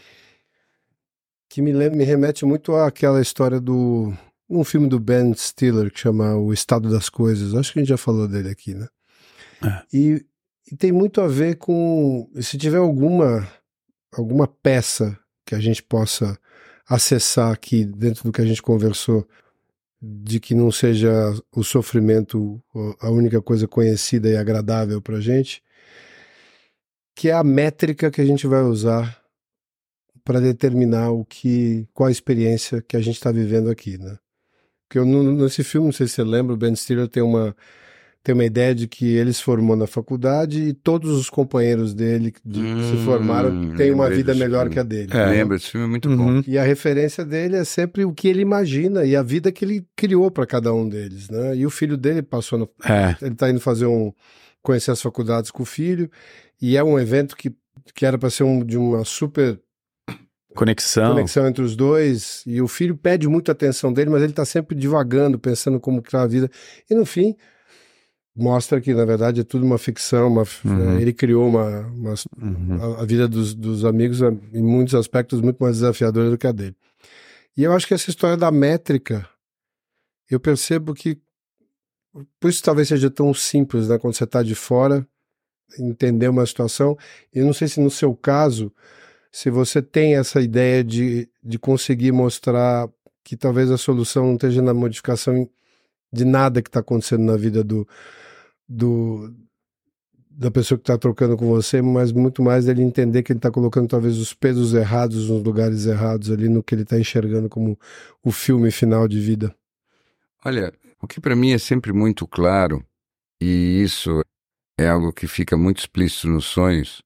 S3: que me, me remete muito àquela história do. um filme do Ben Stiller que chama O Estado das Coisas. Acho que a gente já falou dele aqui, né? É. E, e tem muito a ver com. Se tiver alguma, alguma peça que a gente possa acessar aqui dentro do que a gente conversou de que não seja o sofrimento a única coisa conhecida e agradável para gente, que é a métrica que a gente vai usar para determinar o que, qual a experiência que a gente está vivendo aqui, né? Porque eu, nesse filme, não sei se você lembra, o Ben Stiller tem uma tem uma ideia de que ele se formou na faculdade e todos os companheiros dele que hum, se formaram têm uma vida melhor
S1: filme.
S3: que a dele.
S1: É. Lembra, esse filme é muito uhum. bom.
S3: E a referência dele é sempre o que ele imagina e a vida que ele criou para cada um deles, né? E o filho dele passou no...
S2: É.
S3: Ele está indo fazer um... conhecer as faculdades com o filho e é um evento que, que era para ser um, de uma super
S2: conexão.
S3: conexão entre os dois. E o filho pede muita atenção dele, mas ele está sempre divagando, pensando como criar a vida. E no fim, mostra que, na verdade, é tudo uma ficção. Uma, uhum. é, ele criou uma, uma uhum. a, a, vida dos, dos amigos, é, em muitos aspectos, muito mais desafiadora do que a dele. E eu acho que essa história da métrica, eu percebo que, por isso talvez seja tão simples, né? Quando você está de fora, entender uma situação. E não sei se no seu caso, se você tem essa ideia de, de conseguir mostrar que talvez a solução não esteja na modificação de nada que está acontecendo na vida do, do da pessoa que está trocando com você, mas muito mais ele entender que ele está colocando talvez os pesos errados nos lugares errados ali no que ele está enxergando como o filme final de vida.
S1: Olha, o que para mim é sempre muito claro e isso é algo que fica muito explícito nos sonhos.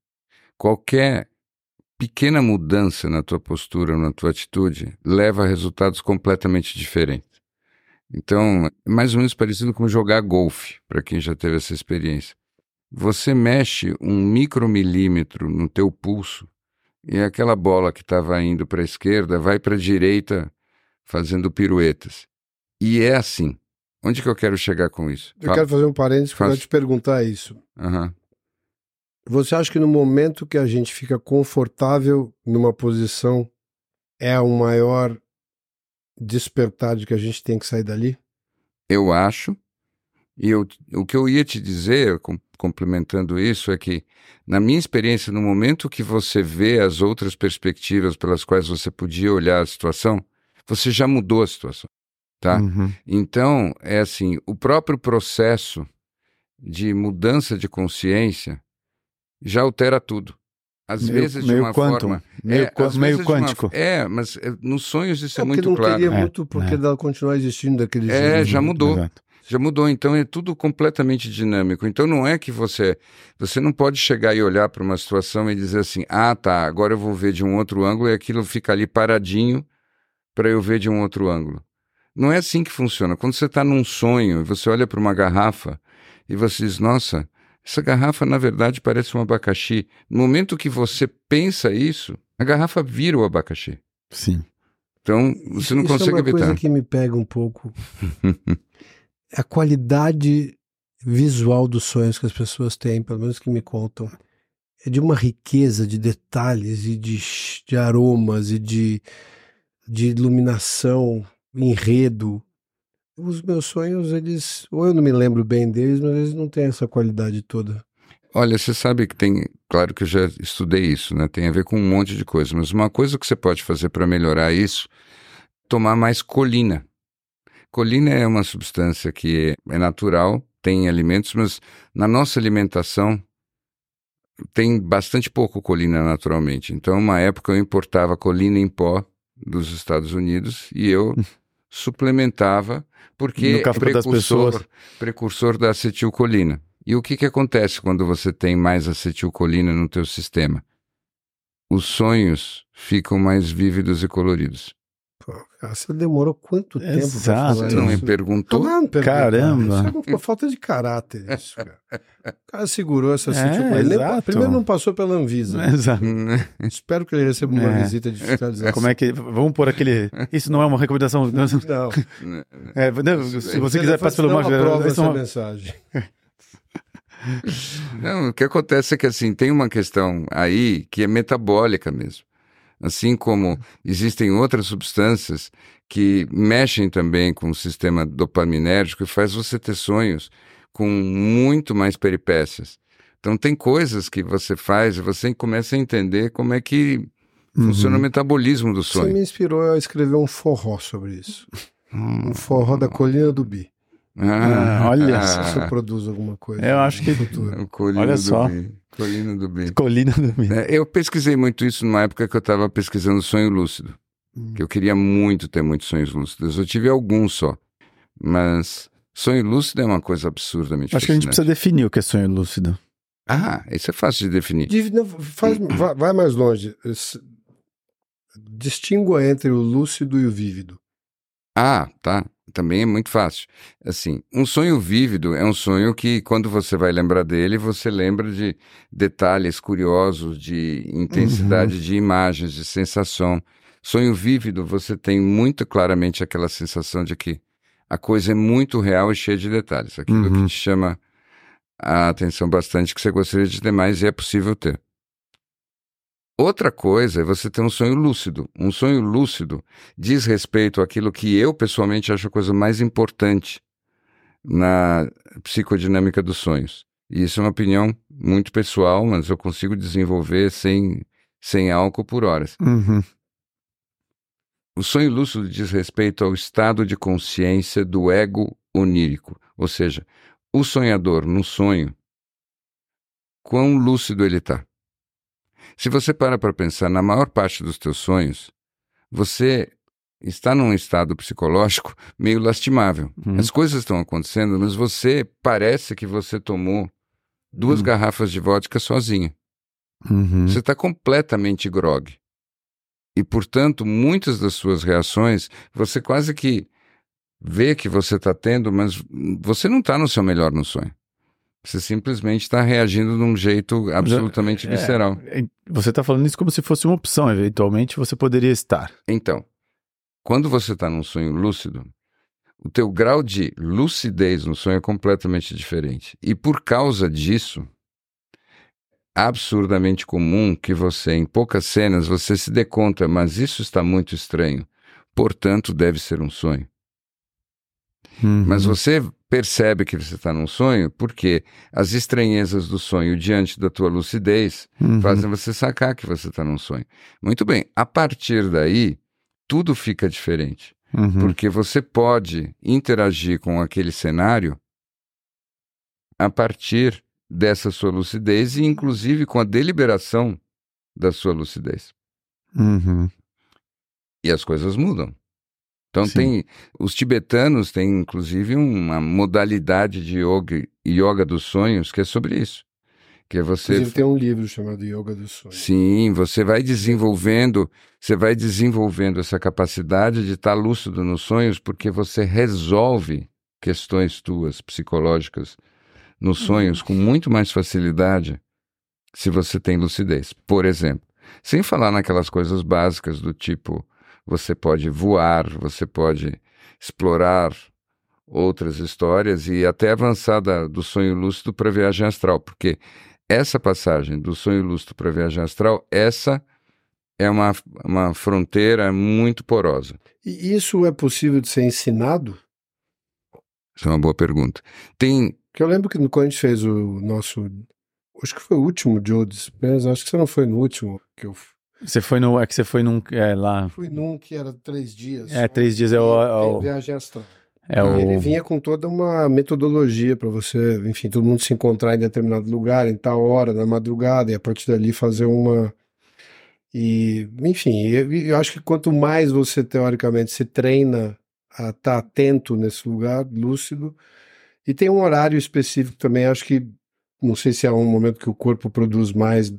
S1: Qualquer pequena mudança na tua postura, na tua atitude, leva a resultados completamente diferentes. Então, é mais ou menos parecido com jogar golfe, para quem já teve essa experiência. Você mexe um micromilímetro no teu pulso e aquela bola que estava indo para a esquerda vai para a direita fazendo piruetas. E é assim. Onde que eu quero chegar com isso?
S3: Eu Fala. quero fazer um parênteses para te perguntar isso.
S1: Uhum.
S3: Você acha que no momento que a gente fica confortável numa posição é o maior despertar de que a gente tem que sair dali?
S1: Eu acho. E eu, o que eu ia te dizer, com, complementando isso, é que, na minha experiência, no momento que você vê as outras perspectivas pelas quais você podia olhar a situação, você já mudou a situação. Tá? Uhum. Então, é assim: o próprio processo de mudança de consciência já altera tudo. Às meio, vezes de uma
S2: quantum,
S1: forma.
S2: Meio, é, meio quântico.
S1: Uma, é, mas é, nos sonhos isso é,
S3: é
S1: muito
S3: não
S1: claro.
S3: Teria
S1: é,
S3: muito porque é. ela continuar existindo daquele
S1: é, jeito. É, já mudou.
S2: Exato.
S1: Já mudou, então é tudo completamente dinâmico. Então não é que você. Você não pode chegar e olhar para uma situação e dizer assim: ah, tá, agora eu vou ver de um outro ângulo e aquilo fica ali paradinho para eu ver de um outro ângulo. Não é assim que funciona. Quando você está num sonho e você olha para uma garrafa e você diz: nossa, essa garrafa, na verdade, parece um abacaxi. No momento que você pensa isso, a garrafa vira o abacaxi.
S2: Sim.
S1: Então, você não
S3: isso
S1: consegue
S3: é uma
S1: evitar.
S3: coisa que me pega um pouco. *laughs* a qualidade visual dos sonhos que as pessoas têm, pelo menos que me contam, é de uma riqueza de detalhes e de, de aromas e de, de iluminação, enredo, os meus sonhos, eles. Ou eu não me lembro bem deles, mas eles não têm essa qualidade toda.
S1: Olha, você sabe que tem. Claro que eu já estudei isso, né? Tem a ver com um monte de coisa. Mas uma coisa que você pode fazer para melhorar isso tomar mais colina. Colina é uma substância que é natural, tem alimentos, mas na nossa alimentação tem bastante pouco colina naturalmente. Então, uma época eu importava colina em pó dos Estados Unidos e eu *laughs* suplementava porque é precursor, precursor da acetilcolina. E o que, que acontece quando você tem mais acetilcolina no teu sistema? Os sonhos ficam mais vívidos e coloridos.
S3: Pô, você demorou quanto tempo
S2: Exato.
S3: Você
S1: não me perguntou?
S3: Não, não
S2: Caramba.
S3: Isso é uma falta de caráter isso, cara. O cara segurou essa
S2: é, exato.
S3: Primeiro não passou pela Anvisa. *laughs*
S2: Exato. *laughs*
S3: Espero que ele receba uma
S2: É.
S3: visita de fiscalização.
S2: Como é que. Vamos pôr aquele. Isso não é uma recomendação. Não.
S3: Não. *laughs*
S2: É, não, se você quiser, passa pelo
S3: Não aprova
S2: Isso
S3: essa
S2: é uma-
S3: mensagem.
S1: Não, o que acontece é que assim, tem uma questão aí que é metabólica mesmo. Assim como existem outras substâncias que mexem também com o sistema dopaminérgico e faz você ter sonhos com muito mais peripécias. Então tem coisas que você faz e você começa a entender como é que funciona o metabolismo do
S3: Você
S1: sonho.
S3: me inspirou a escrever um forró sobre isso. Um forró da Colina do Bi.
S2: Ah, olha
S3: Se isso produz alguma coisa.
S2: Eu acho que- *laughs* Olha
S1: do
S2: só.
S1: Bi. Colino do Bi.
S2: Colina do Bi.
S1: É, Eu pesquisei muito isso numa época que eu estava pesquisando sonho lúcido.
S3: Hum.
S1: Que eu queria muito ter muitos sonhos lúcidos. Eu tive alguns só. Mas sonho lúcido é uma coisa absurdamente
S2: Acho que a gente precisa definir o que é sonho lúcido.
S1: Ah, isso é fácil de definir.
S3: Div- não, faz- vai, vai mais longe. Distingua entre o lúcido e o vívido.
S1: Ah, tá. Também é muito fácil. Assim, um sonho vívido é um sonho que, quando você vai lembrar dele, você lembra de detalhes curiosos, de intensidade de imagens, de sensação. Sonho vívido, você tem muito claramente aquela sensação de que a coisa é muito real e cheia de detalhes. Aquilo
S2: Uhum.
S1: que te chama a atenção bastante, que você gostaria de ter mais e é possível ter. Outra coisa é você ter um sonho lúcido. Um sonho lúcido diz respeito àquilo que eu pessoalmente acho a coisa mais importante na psicodinâmica dos sonhos. E isso é uma opinião muito pessoal, mas eu consigo desenvolver sem, sem álcool por horas.
S2: Uhum.
S1: O sonho lúcido diz respeito ao estado de consciência do ego onírico, ou seja, o sonhador no sonho, quão lúcido ele está. Se você para para pensar na maior parte dos teus sonhos, você está num estado psicológico meio lastimável.
S2: Uhum.
S1: As coisas estão acontecendo, mas você parece que você tomou duas
S2: Uhum.
S1: garrafas de vodka sozinho.
S2: Uhum.
S1: Você está completamente grog. E, portanto, muitas das suas reações, você quase que vê que você está tendo, mas você não está no seu melhor no sonho. Você simplesmente está reagindo de um jeito absolutamente
S2: É,
S1: visceral.
S2: é, Você está falando isso como se fosse uma opção. Eventualmente você poderia estar.
S1: Então, quando você está num sonho lúcido, o teu grau de lucidez no sonho é completamente diferente. E por causa disso, absurdamente comum que você, em poucas cenas, você se dê conta, mas isso está muito estranho. Portanto, deve ser um sonho.
S2: Uhum.
S1: Mas você percebe que você está num sonho porque as estranhezas do sonho diante da tua lucidez
S2: Uhum.
S1: fazem você sacar que você está num sonho. Muito bem, a partir daí, tudo fica diferente.
S2: Uhum.
S1: Porque você pode interagir com aquele cenário a partir dessa sua lucidez e, inclusive, com a deliberação da sua lucidez.
S2: Uhum.
S1: E as coisas mudam. Então,
S2: Sim.
S1: tem. Os tibetanos têm, inclusive, uma modalidade de yoga, yoga dos sonhos que é sobre isso. Que é você.
S3: Inclusive tem um livro chamado Yoga do Sonho.
S1: Sim, você vai desenvolvendo, você vai desenvolvendo essa capacidade de estar lúcido nos sonhos, porque você resolve questões tuas psicológicas nos sonhos com muito mais facilidade se você tem lucidez. Por exemplo, sem falar naquelas coisas básicas do tipo você pode voar, você pode explorar outras histórias e até avançar da- do sonho lúcido para a viagem astral, porque essa passagem do sonho lúcido para a viagem astral, essa é uma, uma fronteira muito porosa.
S3: E isso é possível de ser ensinado?
S1: Isso é uma boa pergunta. Tem.
S3: Porque eu lembro que quando a gente fez o nosso. Acho que foi o último Joe Dispenza, acho que você não foi no último que eu
S2: Você foi no. É que você foi num. É lá.
S3: fui num que era três dias.
S2: É, três dias é o- é
S3: viagem astral.
S2: É o.
S3: Ele vinha com toda uma metodologia para você, enfim, todo mundo se encontrar em determinado lugar, em tal hora, na madrugada, e a partir dali fazer uma. E, enfim, eu, eu acho que quanto mais você teoricamente se treina a estar atento nesse lugar, lúcido, e tem um horário específico também, acho que, não sei se é um momento que o corpo produz mais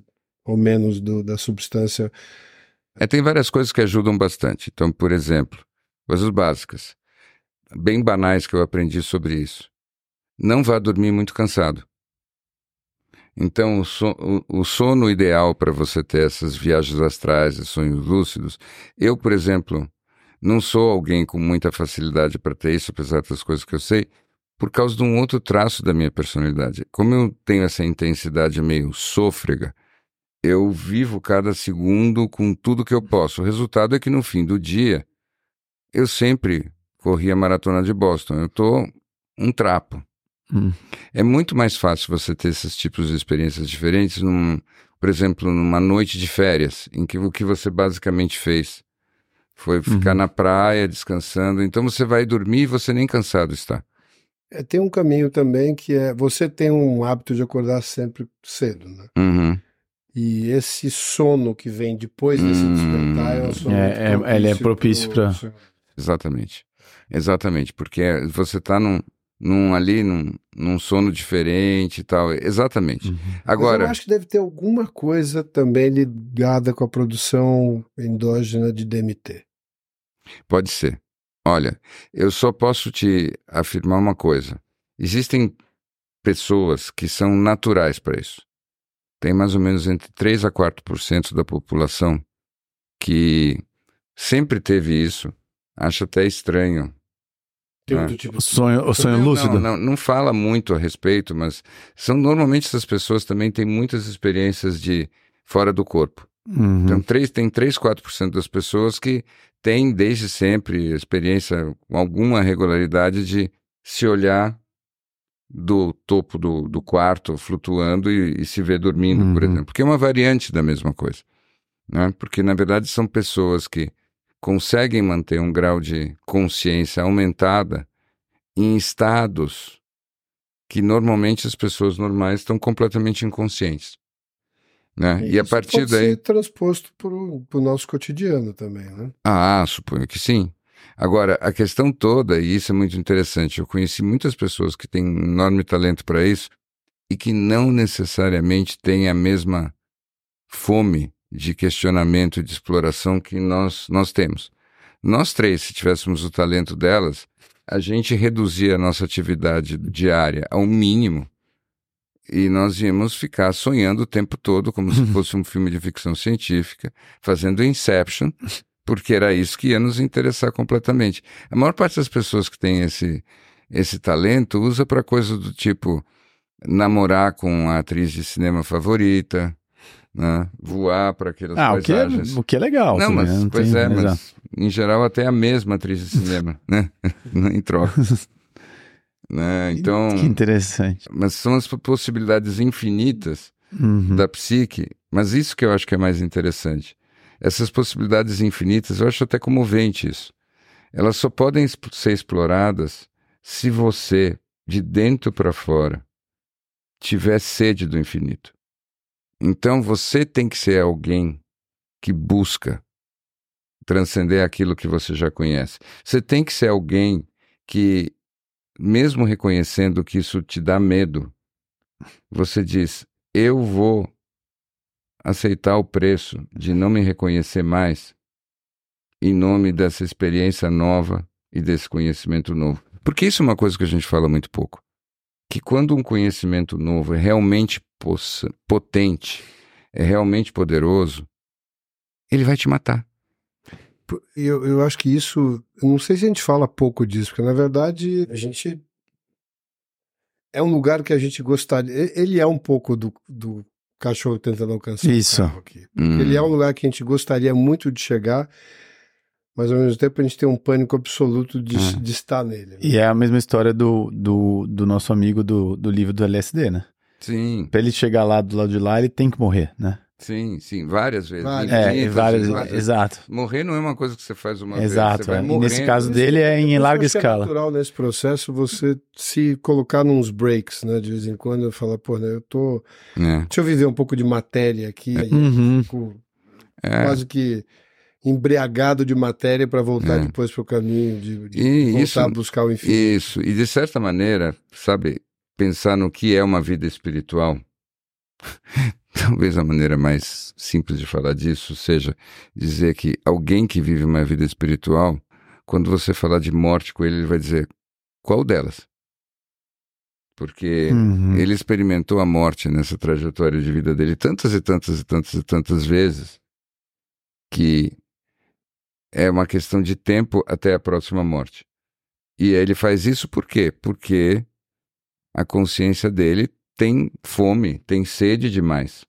S3: ou menos do- da substância.
S1: É, tem várias coisas que ajudam bastante. Então, por exemplo, coisas básicas, bem banais que eu aprendi sobre isso. Não vá dormir muito cansado. Então, o, so- o- o sono ideal para você ter essas viagens astrais e sonhos lúcidos, eu, por exemplo, não sou alguém com muita facilidade para ter isso, apesar das coisas que eu sei, por causa de um outro traço da minha personalidade. Como eu tenho essa intensidade meio sôfrega, eu vivo cada segundo com tudo que eu posso. O resultado é que no fim do dia, eu sempre corri a maratona de Boston. Eu tô um trapo.
S2: Hum.
S1: É muito mais fácil você ter esses tipos de experiências diferentes, num, por exemplo, numa noite de férias, em que o que você basicamente fez Foi ficar
S2: Uhum.
S1: na praia, descansando. Então você vai dormir e você nem cansado está.
S3: É, tem um caminho também que é você tem um hábito de acordar sempre cedo, né?
S1: Uhum.
S3: E esse sono que vem depois desse
S1: Hum.
S3: despertar é um sono
S2: É,
S3: muito
S2: é- ele é propício
S3: pro-
S2: pra-
S1: Exatamente. Exatamente. Porque é- você está num, num ali, num, num sono diferente e tal. Exatamente.
S2: Uhum.
S3: Mas
S1: Agora.
S3: eu acho que deve ter alguma coisa também ligada com a produção endógena de DMT.
S1: Pode ser. Olha, eu só posso te afirmar uma coisa. Existem pessoas que são naturais para isso. Tem mais ou menos entre 3 a 4% da população que sempre teve isso, acha até estranho.
S3: Tem
S1: Ah.
S3: outro tipo
S2: O sonho, o sonho
S1: Não,
S2: lúcido.
S1: Não, não, não fala muito a respeito, mas são normalmente essas pessoas também têm muitas experiências de fora do corpo.
S2: Uhum.
S1: Então, três, tem 3, 4% das pessoas que têm desde sempre experiência com alguma regularidade de se olhar do topo do, do quarto flutuando e, e se ver dormindo, por
S2: Uhum.
S1: exemplo. Que é uma variante da mesma coisa. Né? Porque, na verdade, são pessoas que conseguem manter um grau de consciência aumentada em estados que normalmente as pessoas normais estão completamente inconscientes. Né? E a
S3: Isso
S1: partir
S3: pode
S1: daí.
S3: ser transposto para o nosso cotidiano também, né?
S1: Ah, suponho que sim. Agora, a questão toda, e isso é muito interessante, eu conheci muitas pessoas que têm um enorme talento para isso e que não necessariamente têm a mesma fome de questionamento e de exploração que nós, nós temos. Nós três, se tivéssemos o talento delas, a gente reduzia a nossa atividade diária ao mínimo e nós íamos ficar sonhando o tempo todo, como se fosse um filme de ficção científica, fazendo Inception, porque era isso que ia nos interessar completamente. A maior parte das pessoas que tem esse, esse talento usa para coisas do tipo namorar com a atriz de cinema favorita, né? voar para aquelas
S2: Ah, o que, é,
S1: paisagens.
S2: o que é legal.
S1: Não, mas,
S2: não
S1: pois
S2: tem-
S1: é,
S2: exato.
S1: mas em geral até a mesma atriz de cinema, *laughs* né? *laughs* em troca. *laughs* né? Então,
S2: Que interessante.
S1: mas são as possibilidades infinitas
S2: Uhum.
S1: da psique, mas isso que eu acho que é mais interessante. Essas possibilidades infinitas, eu acho até comovente isso. Elas só podem ser exploradas se você, de dentro para fora, tiver sede do infinito. Então você tem que ser alguém que busca transcender aquilo que você já conhece. Você tem que ser alguém que, mesmo reconhecendo que isso te dá medo, você diz: eu vou aceitar o preço de não me reconhecer mais em nome dessa experiência nova e desse conhecimento novo. Porque isso é uma coisa que a gente fala muito pouco. Que quando um conhecimento novo é realmente possa- potente, é realmente poderoso, ele vai te matar.
S3: Eu, eu acho que isso. Não sei se a gente fala pouco disso, porque na verdade a gente. É um lugar que a gente gostaria. Ele é um pouco do, do cachorro tentando alcançar
S2: Isso.
S3: o carro aqui.
S1: Hum.
S3: Ele é um lugar que a gente gostaria muito de chegar, mas ao mesmo tempo a gente tem um pânico absoluto de,
S1: Ah.
S3: de estar nele. né?
S2: E é a mesma história do, do, do nosso amigo do, do livro do LSD, né?
S1: Sim,
S2: Pra ele chegar lá do lado de lá, ele tem que morrer, né?
S1: Sim, sim, várias vezes.
S3: Várias.
S2: É,
S1: infinitas
S2: várias,
S1: vezes, várias
S2: exato.
S1: Morrer não é uma coisa que você faz uma
S2: Exato,
S1: vez. Você vai
S2: é. Nesse caso dele
S3: isso-
S2: é em larga
S3: É
S2: escala.
S3: natural nesse processo você se colocar nos breaks, né? De vez em quando eu falar, pô, né, eu tô.
S1: É,
S3: Deixa eu viver um pouco de matéria aqui. aí eu
S2: Uhum.
S3: fico
S1: é.
S3: quase que embriagado de matéria para voltar
S1: É.
S3: depois para o caminho de, de
S1: E
S3: voltar
S1: isso-
S3: a buscar o infinito.
S1: Isso, e de certa maneira, sabe, pensar no que é uma vida espiritual, *laughs* talvez a maneira mais simples de falar disso seja dizer que alguém que vive uma vida espiritual, quando você falar de morte com ele, ele vai dizer qual delas? Porque
S2: Uhum.
S1: ele experimentou a morte nessa trajetória de vida dele tantas e tantas e tantas e tantas vezes que é uma questão de tempo até a próxima morte. E ele faz isso por quê? Porque a consciência dele tem fome, tem sede demais.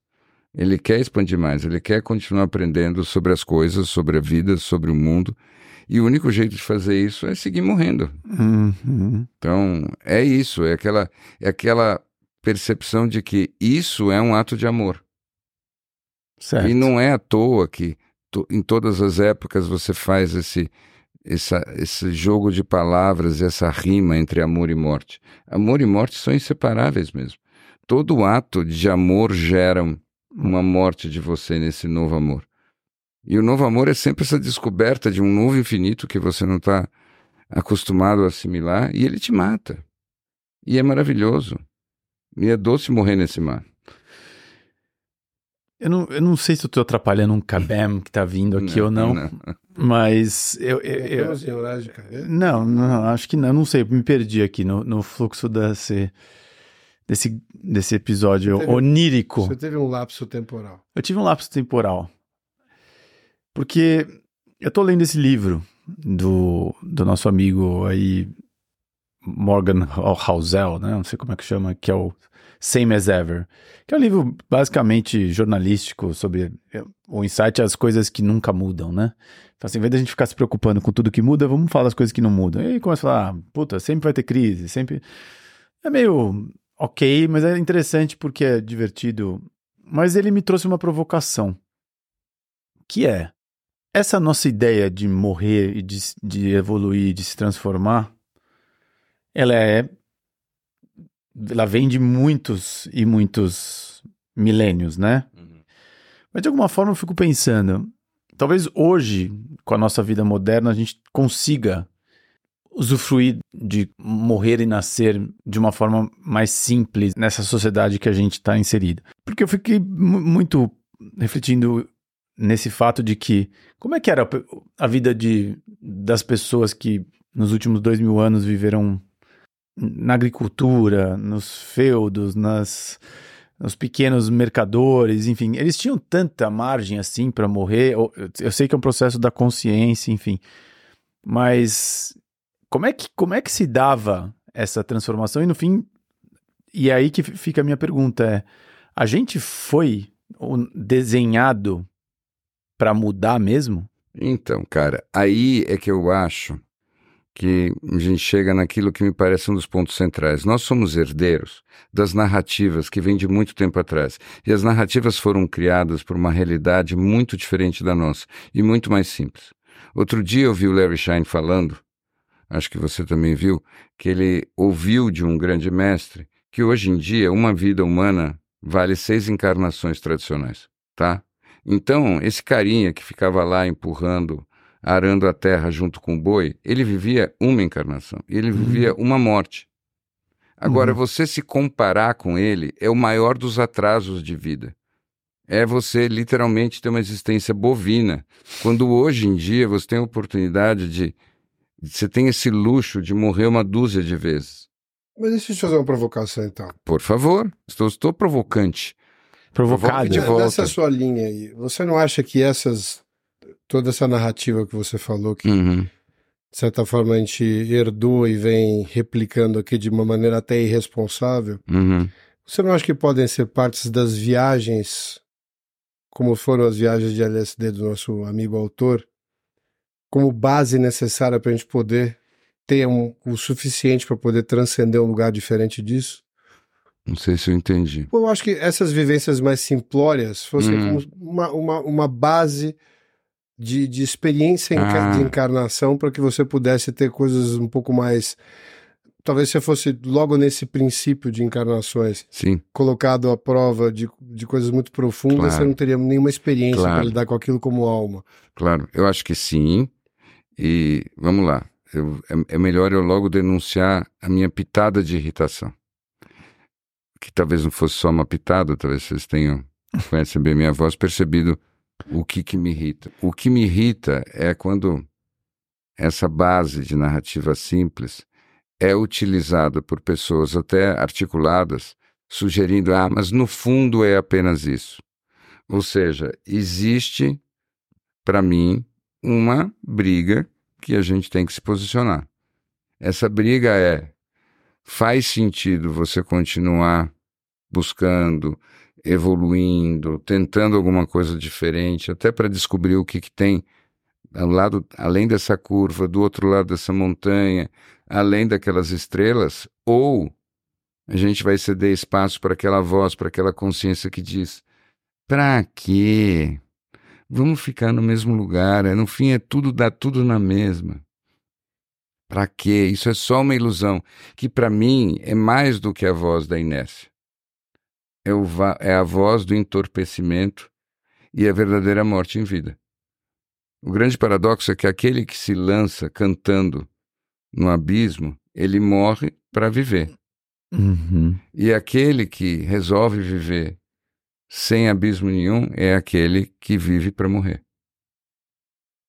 S1: Ele quer expandir mais, ele quer continuar aprendendo sobre as coisas, sobre a vida, sobre o mundo. E o único jeito de fazer isso é seguir morrendo.
S2: Uhum.
S1: Então, é isso, é aquela, é aquela percepção de que isso é um ato de amor.
S2: Certo.
S1: E não é à toa que to, em todas as épocas você faz esse, essa, esse jogo de palavras, essa rima entre amor e morte. Amor e morte são inseparáveis mesmo. Todo ato de amor gera uma morte de você nesse novo amor. E o novo amor é sempre essa descoberta de um novo infinito que você não está acostumado a assimilar e ele te mata. E é maravilhoso. E é doce morrer nesse mar.
S2: Eu não, eu não sei se eu tô atrapalhando um cabem que tá vindo aqui
S1: Não,
S2: ou não,
S1: não.
S2: mas eu, eu, eu-
S3: de carreira?
S2: não, não, acho que não, não sei, me perdi aqui no, no fluxo desse, desse, desse episódio
S3: Teve-
S2: onírico.
S3: Você teve um lapso temporal.
S2: Eu tive um lapso temporal. Porque eu tô lendo esse livro do, do nosso amigo aí, Morgan Housel, né? Não sei como é que chama, que é o Same as Ever. Que é um livro basicamente jornalístico sobre é, o insight às coisas que nunca mudam, né? Então, assim, em vez da gente ficar se preocupando com tudo que muda, vamos falar das coisas que não mudam. E aí começa a falar, ah, puta, sempre vai ter crise, sempre. É meio ok, mas é interessante porque é divertido. Mas ele me trouxe uma provocação. Que é essa nossa ideia de morrer e de, de evoluir, de se transformar, ela é. Ela vem de muitos e muitos milênios, né? Mas de alguma forma eu fico pensando, talvez hoje, com a nossa vida moderna, a gente consiga usufruir de morrer e nascer de uma forma mais simples nessa sociedade que a gente está inserido. Porque eu fiquei mu- muito refletindo nesse fato de que como é que era a vida de, das pessoas que nos últimos dois mil anos viveram na agricultura, nos feudos, nas nos pequenos mercadores, enfim, eles tinham tanta margem assim para morrer. Eu, eu sei que é um processo da consciência, enfim, mas como é que como é que se dava essa transformação? E no fim, e é aí que fica a minha pergunta é: a gente foi desenhado para mudar mesmo?
S1: Então, cara, aí é que eu acho que a gente chega naquilo que me parece um dos pontos centrais. Nós somos herdeiros das narrativas que vêm de muito tempo atrás. E as narrativas foram criadas por uma realidade muito diferente da nossa e muito mais simples. Outro dia eu vi o Larry Shine falando, acho que você também viu, que ele ouviu de um grande mestre que hoje em dia uma vida humana vale seis encarnações tradicionais, tá? Então, esse carinha que ficava lá empurrando, arando a terra junto com o boi, ele vivia uma encarnação, ele vivia uma morte. Agora,
S2: Uhum.
S1: você se comparar com ele é o maior dos atrasos de vida. É você literalmente ter uma existência bovina. Quando hoje em dia você tem a oportunidade de. Você tem esse luxo de morrer uma dúzia de vezes.
S3: Mas deixa eu te fazer uma provocação então.
S1: Por favor, estou, estou provocante.
S2: Provocado.
S1: De volta.
S3: Nessa sua linha aí, você não acha que essas. toda essa narrativa que você falou, que
S1: Uhum.
S3: de certa forma a gente herdou e vem replicando aqui de uma maneira até irresponsável,
S1: Uhum.
S3: você não acha que podem ser partes das viagens, como foram as viagens de LSD do nosso amigo autor, como base necessária para a gente poder ter um- o suficiente para poder transcender um lugar diferente disso?
S1: Não sei se eu entendi.
S3: Eu acho que essas vivências mais simplórias fossem
S1: Hum.
S3: uma, uma, uma base de, de experiência
S1: Ah.
S3: de encarnação para que você pudesse ter coisas um pouco mais. Talvez você fosse logo nesse princípio de encarnações,
S1: Sim,
S3: colocado à prova de, de coisas muito profundas,
S1: Claro.
S3: você não teria nenhuma experiência para
S1: Claro.
S3: lidar com aquilo como alma.
S1: claro. Eu acho que sim. E vamos lá. Eu- é, é melhor eu logo denunciar a minha pitada de irritação. Que talvez não fosse só uma pitada, talvez vocês tenham, *laughs* conhecem bem minha voz, percebido o que, que me irrita. O que me irrita é quando essa base de narrativa simples é utilizada por pessoas até articuladas, sugerindo, ah, mas no fundo é apenas isso. Ou seja, existe, para mim, uma briga que a gente tem que se posicionar. Essa briga é: faz sentido você continuar buscando, evoluindo, tentando alguma coisa diferente, até para descobrir o que, que tem ao lado, além dessa curva, do outro lado dessa montanha, além daquelas estrelas, ou a gente vai ceder espaço para aquela voz, para aquela consciência que diz: para quê? Vamos ficar no mesmo lugar. É, no fim, é tudo, dá tudo na mesma. Para quê? Isso é só uma ilusão, que para mim é mais do que a voz da inércia. É, o, é a voz do entorpecimento e a verdadeira morte em vida. O grande paradoxo é que aquele que se lança cantando no abismo, ele morre para viver.
S2: Uhum.
S1: E aquele que resolve viver sem abismo nenhum é aquele que vive para morrer.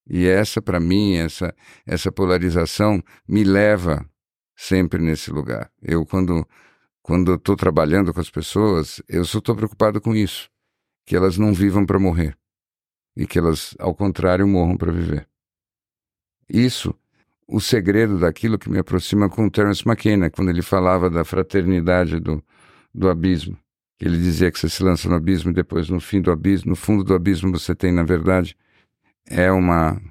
S1: E essa, para mim, essa, essa polarização me leva sempre nesse lugar. Eu, quando quando estou trabalhando com as pessoas, eu só estou preocupado com isso, que elas não vivam para morrer e que elas, ao contrário, morram para viver. Isso, o segredo daquilo que me aproxima com Terence McKenna, quando ele falava da fraternidade do, do abismo. Ele dizia que você se lança no abismo e depois no fim do abismo, no fundo do abismo você tem, na verdade, é uma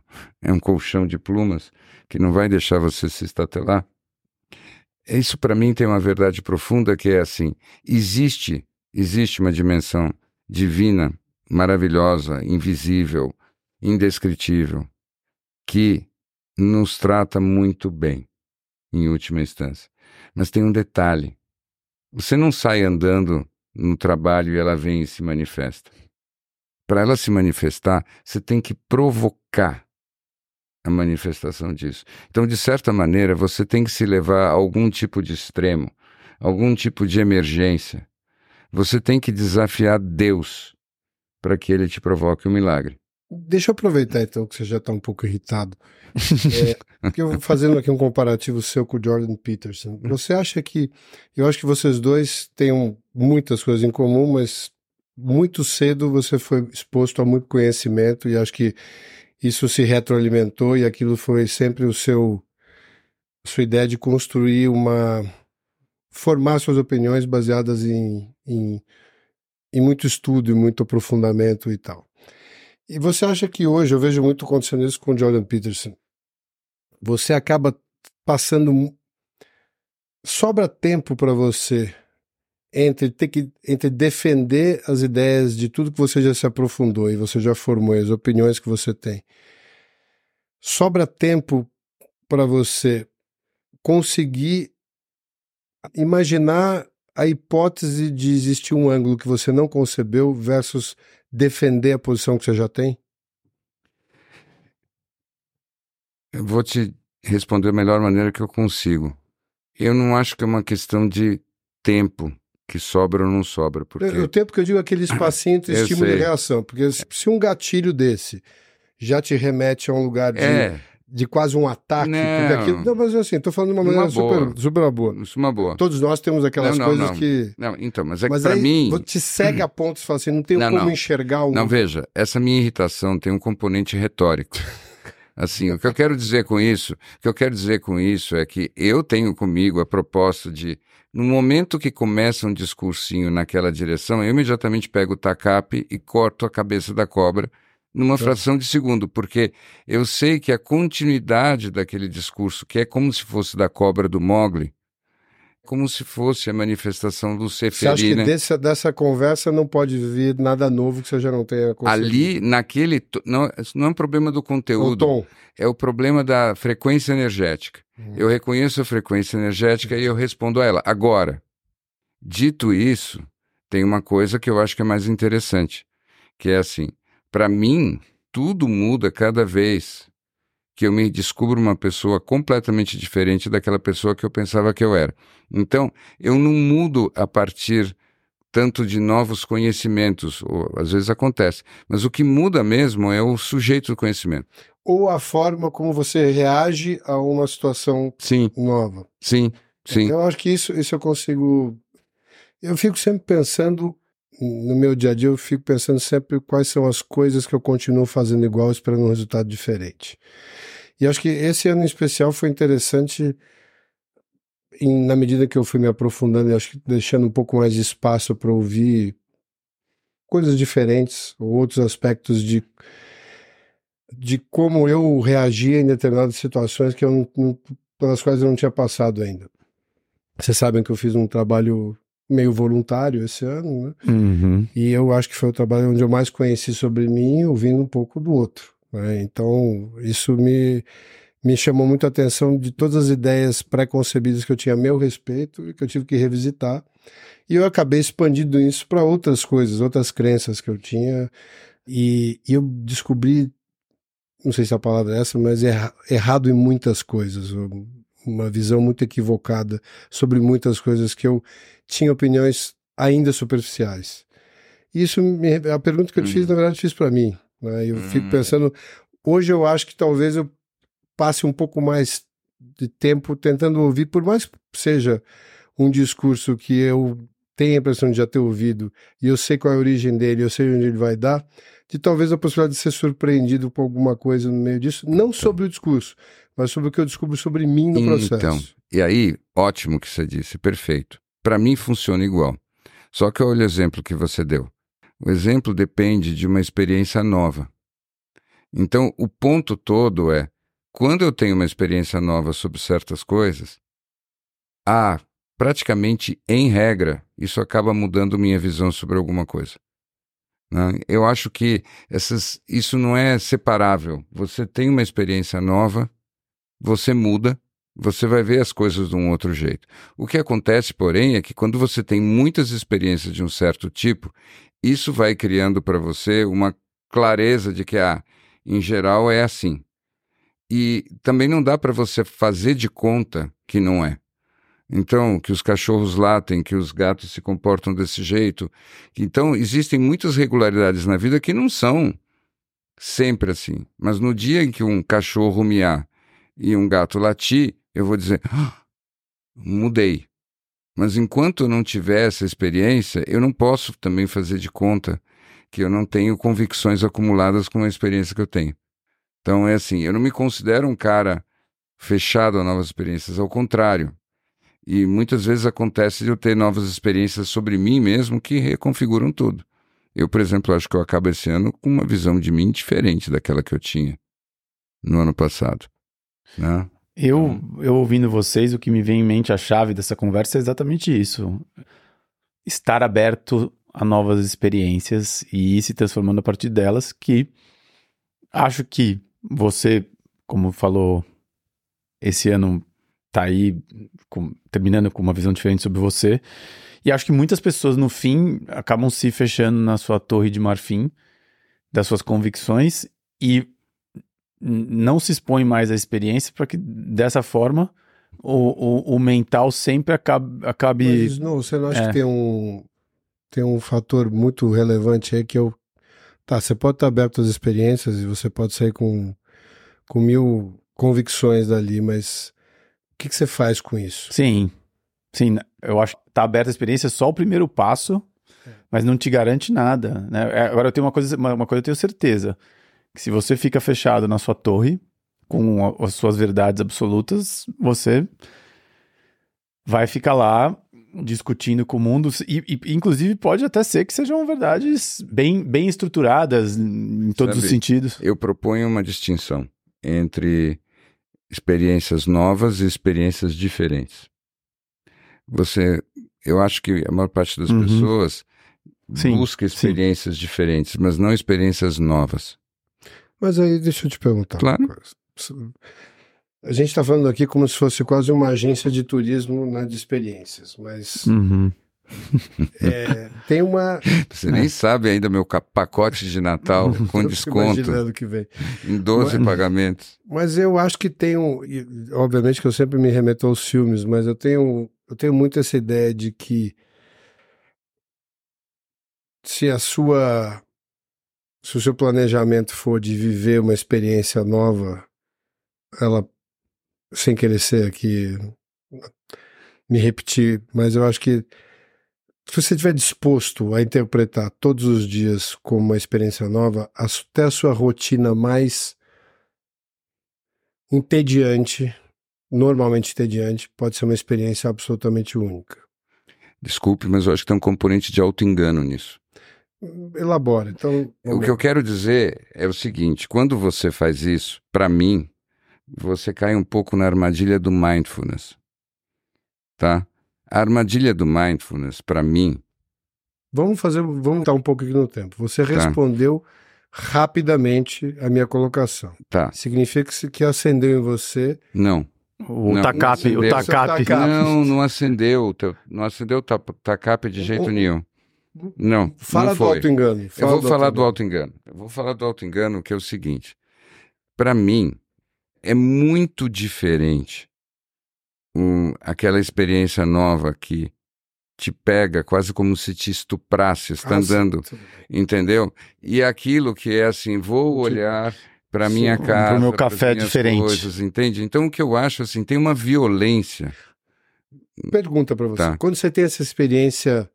S1: é um colchão de plumas que não vai deixar você se estatelar. Isso para mim tem uma verdade profunda que é assim: existe existe uma dimensão divina, maravilhosa, invisível, indescritível, que nos trata muito bem, em última instância. Mas tem um detalhe: você não sai andando no trabalho e ela vem e se manifesta. Para ela se manifestar, você tem que provocar a manifestação disso. Então, de certa maneira, você tem que se levar a algum tipo de extremo, algum tipo de emergência. Você tem que desafiar Deus para que ele te provoque um milagre.
S3: Deixa eu aproveitar então que você já está um pouco irritado. É, eu fazendo aqui um comparativo seu com o Jordan Peterson. Você acha que. Eu acho que vocês dois têm muitas coisas em comum, mas muito cedo você foi exposto a muito conhecimento e acho que isso se retroalimentou e aquilo foi sempre o seu sua ideia de construir uma formar suas opiniões baseadas em, em, em muito estudo e muito aprofundamento e tal. E você acha que hoje, eu vejo muito acontecendo isso com o Jordan Peterson, você acaba passando. Sobra tempo para você entre ter que entre defender as ideias de tudo que você já se aprofundou e você já formou, as opiniões que você tem. Sobra tempo para você conseguir imaginar a hipótese de existir um ângulo que você não concebeu versus defender a posição que você já tem?
S1: Eu vou te responder da melhor maneira que eu consigo. Eu não acho que é uma questão de tempo que sobra ou não sobra. Porque...
S3: O tempo que eu digo é aquele espacinho entre *coughs* estímulo sei. e reação. Porque se um gatilho desse já te remete a um lugar de, é. De quase um ataque.
S1: Não,
S3: aquilo, não mas assim, estou falando de uma maneira uma super, super boa.
S1: Isso é uma boa.
S3: Todos nós temos aquelas
S1: não,
S3: coisas
S1: não.
S3: que.
S1: Não, então, mas é que para mim.
S3: Te cega a ponto de falar assim, não tenho como enxergar um.
S1: Não, veja, essa minha irritação tem um componente retórico. *laughs* Assim, o que eu quero dizer com isso, o que eu quero dizer com isso é que eu tenho comigo a proposta de no momento que começa um discursinho naquela direção, eu imediatamente pego o tacape e corto a cabeça da cobra numa fração de segundo, porque eu sei que a continuidade daquele discurso, que é como se fosse da cobra do Mogli, como se fosse a manifestação do Seferina. Você acha
S3: que desse, dessa conversa não pode vir nada novo que você já não tenha
S1: conseguido? Ali, naquele... Não, não é um problema do conteúdo. O tom. É o problema da frequência energética. Hum. Eu reconheço a frequência energética e eu respondo a ela. Agora, dito isso, tem uma coisa que eu acho que é mais interessante, que é assim, para mim, tudo muda cada vez que eu me descubro uma pessoa completamente diferente daquela pessoa que eu pensava que eu era. Então, eu não mudo a partir tanto de novos conhecimentos, ou às vezes acontece, mas o que muda mesmo é o sujeito do conhecimento.
S3: Ou a forma como você reage a uma situação
S1: sim.
S3: nova.
S1: Sim, sim.
S3: Então, eu acho que isso, isso eu consigo. Eu fico sempre pensando no meu dia a dia eu fico pensando sempre quais são as coisas que eu continuo fazendo igual esperando um resultado diferente. E acho que esse ano em especial foi interessante em, na medida que eu fui me aprofundando e acho que deixando um pouco mais de espaço para ouvir coisas diferentes, ou outros aspectos de de como eu reagia em determinadas situações que eu não, não, pelas quais eu não tinha passado ainda. Vocês sabem que eu fiz um trabalho meio voluntário esse ano, né?
S2: Uhum.
S3: E eu acho que foi o trabalho onde eu mais conheci sobre mim, ouvindo um pouco do outro. né? Então, isso me, me chamou muito a atenção de todas as ideias pré-concebidas que eu tinha a meu respeito e que eu tive que revisitar. E eu acabei expandindo isso para outras coisas, outras crenças que eu tinha. E, e eu descobri, não sei se a palavra é essa, mas erra, errado em muitas coisas. um- Uma visão muito equivocada sobre muitas coisas que eu tinha opiniões ainda superficiais. Isso, me, a pergunta que eu te fiz,
S1: Uhum.
S3: na verdade, eu fiz para mim. né? Eu fico
S1: Uhum.
S3: pensando, hoje eu acho que talvez eu passe um pouco mais de tempo tentando ouvir, por mais que seja um discurso que eu tenho a impressão de já ter ouvido e eu sei qual é a origem dele, eu sei onde ele vai dar, de talvez a possibilidade de ser surpreendido com alguma coisa no meio disso, não sobre o discurso, mas sobre o que eu descubro sobre mim no processo.
S1: Então, e aí, ótimo que você disse, perfeito. Para mim funciona igual. Só que olha o exemplo que você deu. O exemplo depende de uma experiência nova. Então, o ponto todo é, quando eu tenho uma experiência nova sobre certas coisas, ah, praticamente em regra, isso acaba mudando minha visão sobre alguma coisa. né? Eu acho que essas, isso não é separável. Você tem uma experiência nova, você muda, você vai ver as coisas de um outro jeito. O que acontece, porém, é que quando você tem muitas experiências de um certo tipo, isso vai criando para você uma clareza de que, ah, em geral é assim. E também não dá para você fazer de conta que não é. Então, que os cachorros latem, que os gatos se comportam desse jeito. Então, existem muitas regularidades na vida que não são sempre assim. Mas no dia em que um cachorro miar e um gato latir, eu vou dizer, "Ah, mudei. Mas enquanto eu não tiver essa experiência, eu não posso também fazer de conta que eu não tenho convicções acumuladas com a experiência que eu tenho. Então é assim, eu não me considero um cara fechado a novas experiências, ao contrário. E muitas vezes acontece de eu ter novas experiências sobre mim mesmo que reconfiguram tudo. Eu, por exemplo, acho que eu acabo esse ano com uma visão de mim diferente daquela que eu tinha no ano passado. Né?
S2: Eu, eu ouvindo vocês, o que me vem em mente a chave dessa conversa é exatamente isso. Estar aberto a novas experiências e ir se transformando a partir delas, que acho que você, como falou, esse ano tá aí com- terminando com uma visão diferente sobre você. E acho que muitas pessoas, no fim, acabam se fechando na sua torre de marfim das suas convicções e não se expõe mais à experiência para que dessa forma o, o, o mental sempre acabe. acabe...
S3: Mas não, você não acha
S2: É.
S3: que tem um, tem um fator muito relevante aí que eu. Tá, você pode estar aberto às experiências e você pode sair com, com mil convicções dali, mas o que, que você faz com isso?
S2: Sim, sim. Eu acho que tá aberta a experiência é só o primeiro passo, mas não te garante nada. Né? É, Agora eu tenho uma coisa, uma, uma coisa eu tenho certeza. Se você fica fechado na sua torre, com as suas verdades absolutas, você vai ficar lá discutindo com o mundo e, e, inclusive pode até ser que sejam verdades bem, bem estruturadas em todos os
S1: Sabe,
S2: sentidos.
S1: Eu proponho uma distinção entre experiências novas e experiências diferentes. Você, eu acho que a maior parte das
S2: Uhum.
S1: pessoas
S2: Sim,
S1: busca experiências diferentes, mas não experiências novas.
S3: Mas aí deixa eu te perguntar.
S1: Claro.
S3: A gente está falando aqui como se fosse quase uma agência de turismo né, de experiências, mas
S2: Uhum.
S3: é, tem uma. *laughs*
S1: Você nem sabe ainda meu pacote de Natal *laughs* com desconto
S3: imaginando que vem.
S1: em 12
S3: Mas-
S1: pagamentos.
S3: Mas eu acho que tem e, Obviamente que eu sempre me remeto aos filmes, mas eu tenho, eu tenho muito essa ideia de que se a sua. Se o seu planejamento for de viver uma experiência nova, ela, sem querer ser aqui, me repetir, mas eu acho que se você estiver disposto a interpretar todos os dias como uma experiência nova, até a sua rotina mais entediante, normalmente entediante, pode ser uma experiência absolutamente única.
S1: Desculpe, mas eu acho que tem um componente de auto-engano nisso.
S3: Elabora. Então,
S1: O que eu quero dizer é o seguinte: quando você faz isso, para mim, você cai um pouco na armadilha do mindfulness. Tá? A armadilha do mindfulness, para mim,
S3: Vamos fazer, vamos estar um pouco aqui no tempo. Você respondeu rapidamente a minha colocação.
S1: tá.
S3: Significa que, se- que acendeu em você.
S1: Não.
S2: O
S1: Não,
S2: TACAP,
S1: não
S2: o
S1: acendeu.
S2: TACAP.
S3: Seu
S1: Não, não acendeu. o Não acendeu o ta- TACAP de jeito nenhum. Não.
S3: Fala
S1: não
S3: do
S1: foi.
S3: auto-engano.
S1: Eu vou falar do
S3: auto-engano.
S1: auto-engano. Eu vou falar do auto-engano, que é o seguinte. Para mim, é muito diferente o- aquela experiência nova que te pega quase como se te estuprasse, está
S3: Ah, sim,
S1: andando,
S3: bem.
S1: entendeu? E aquilo que é assim, vou olhar para
S3: Sim,
S1: minha casa,
S2: meu
S1: pras
S2: café
S1: minhas
S2: diferente.
S1: coisas, entende? Então o que eu acho assim, tem uma violência.
S3: Pergunta para você.
S1: Tá.
S3: Quando você tem essa experiência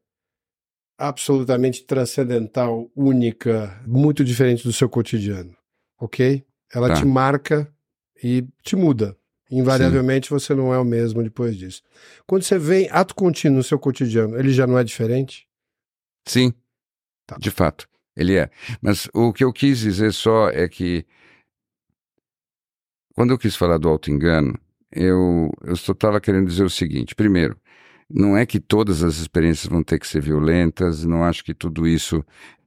S3: absolutamente transcendental, única, muito diferente do seu cotidiano, ok? Ela
S1: Tá.
S3: te marca e te muda. Invariavelmente você não é o mesmo depois disso. Quando você vem ato contínuo no seu cotidiano, ele já não é diferente?
S1: Sim,
S3: Tá.
S1: de fato, ele é. Mas o que eu quis dizer só é que quando eu quis falar do auto-engano, eu, estava querendo dizer o seguinte: primeiro, não é que todas as experiências vão ter que ser violentas, não acho que tudo isso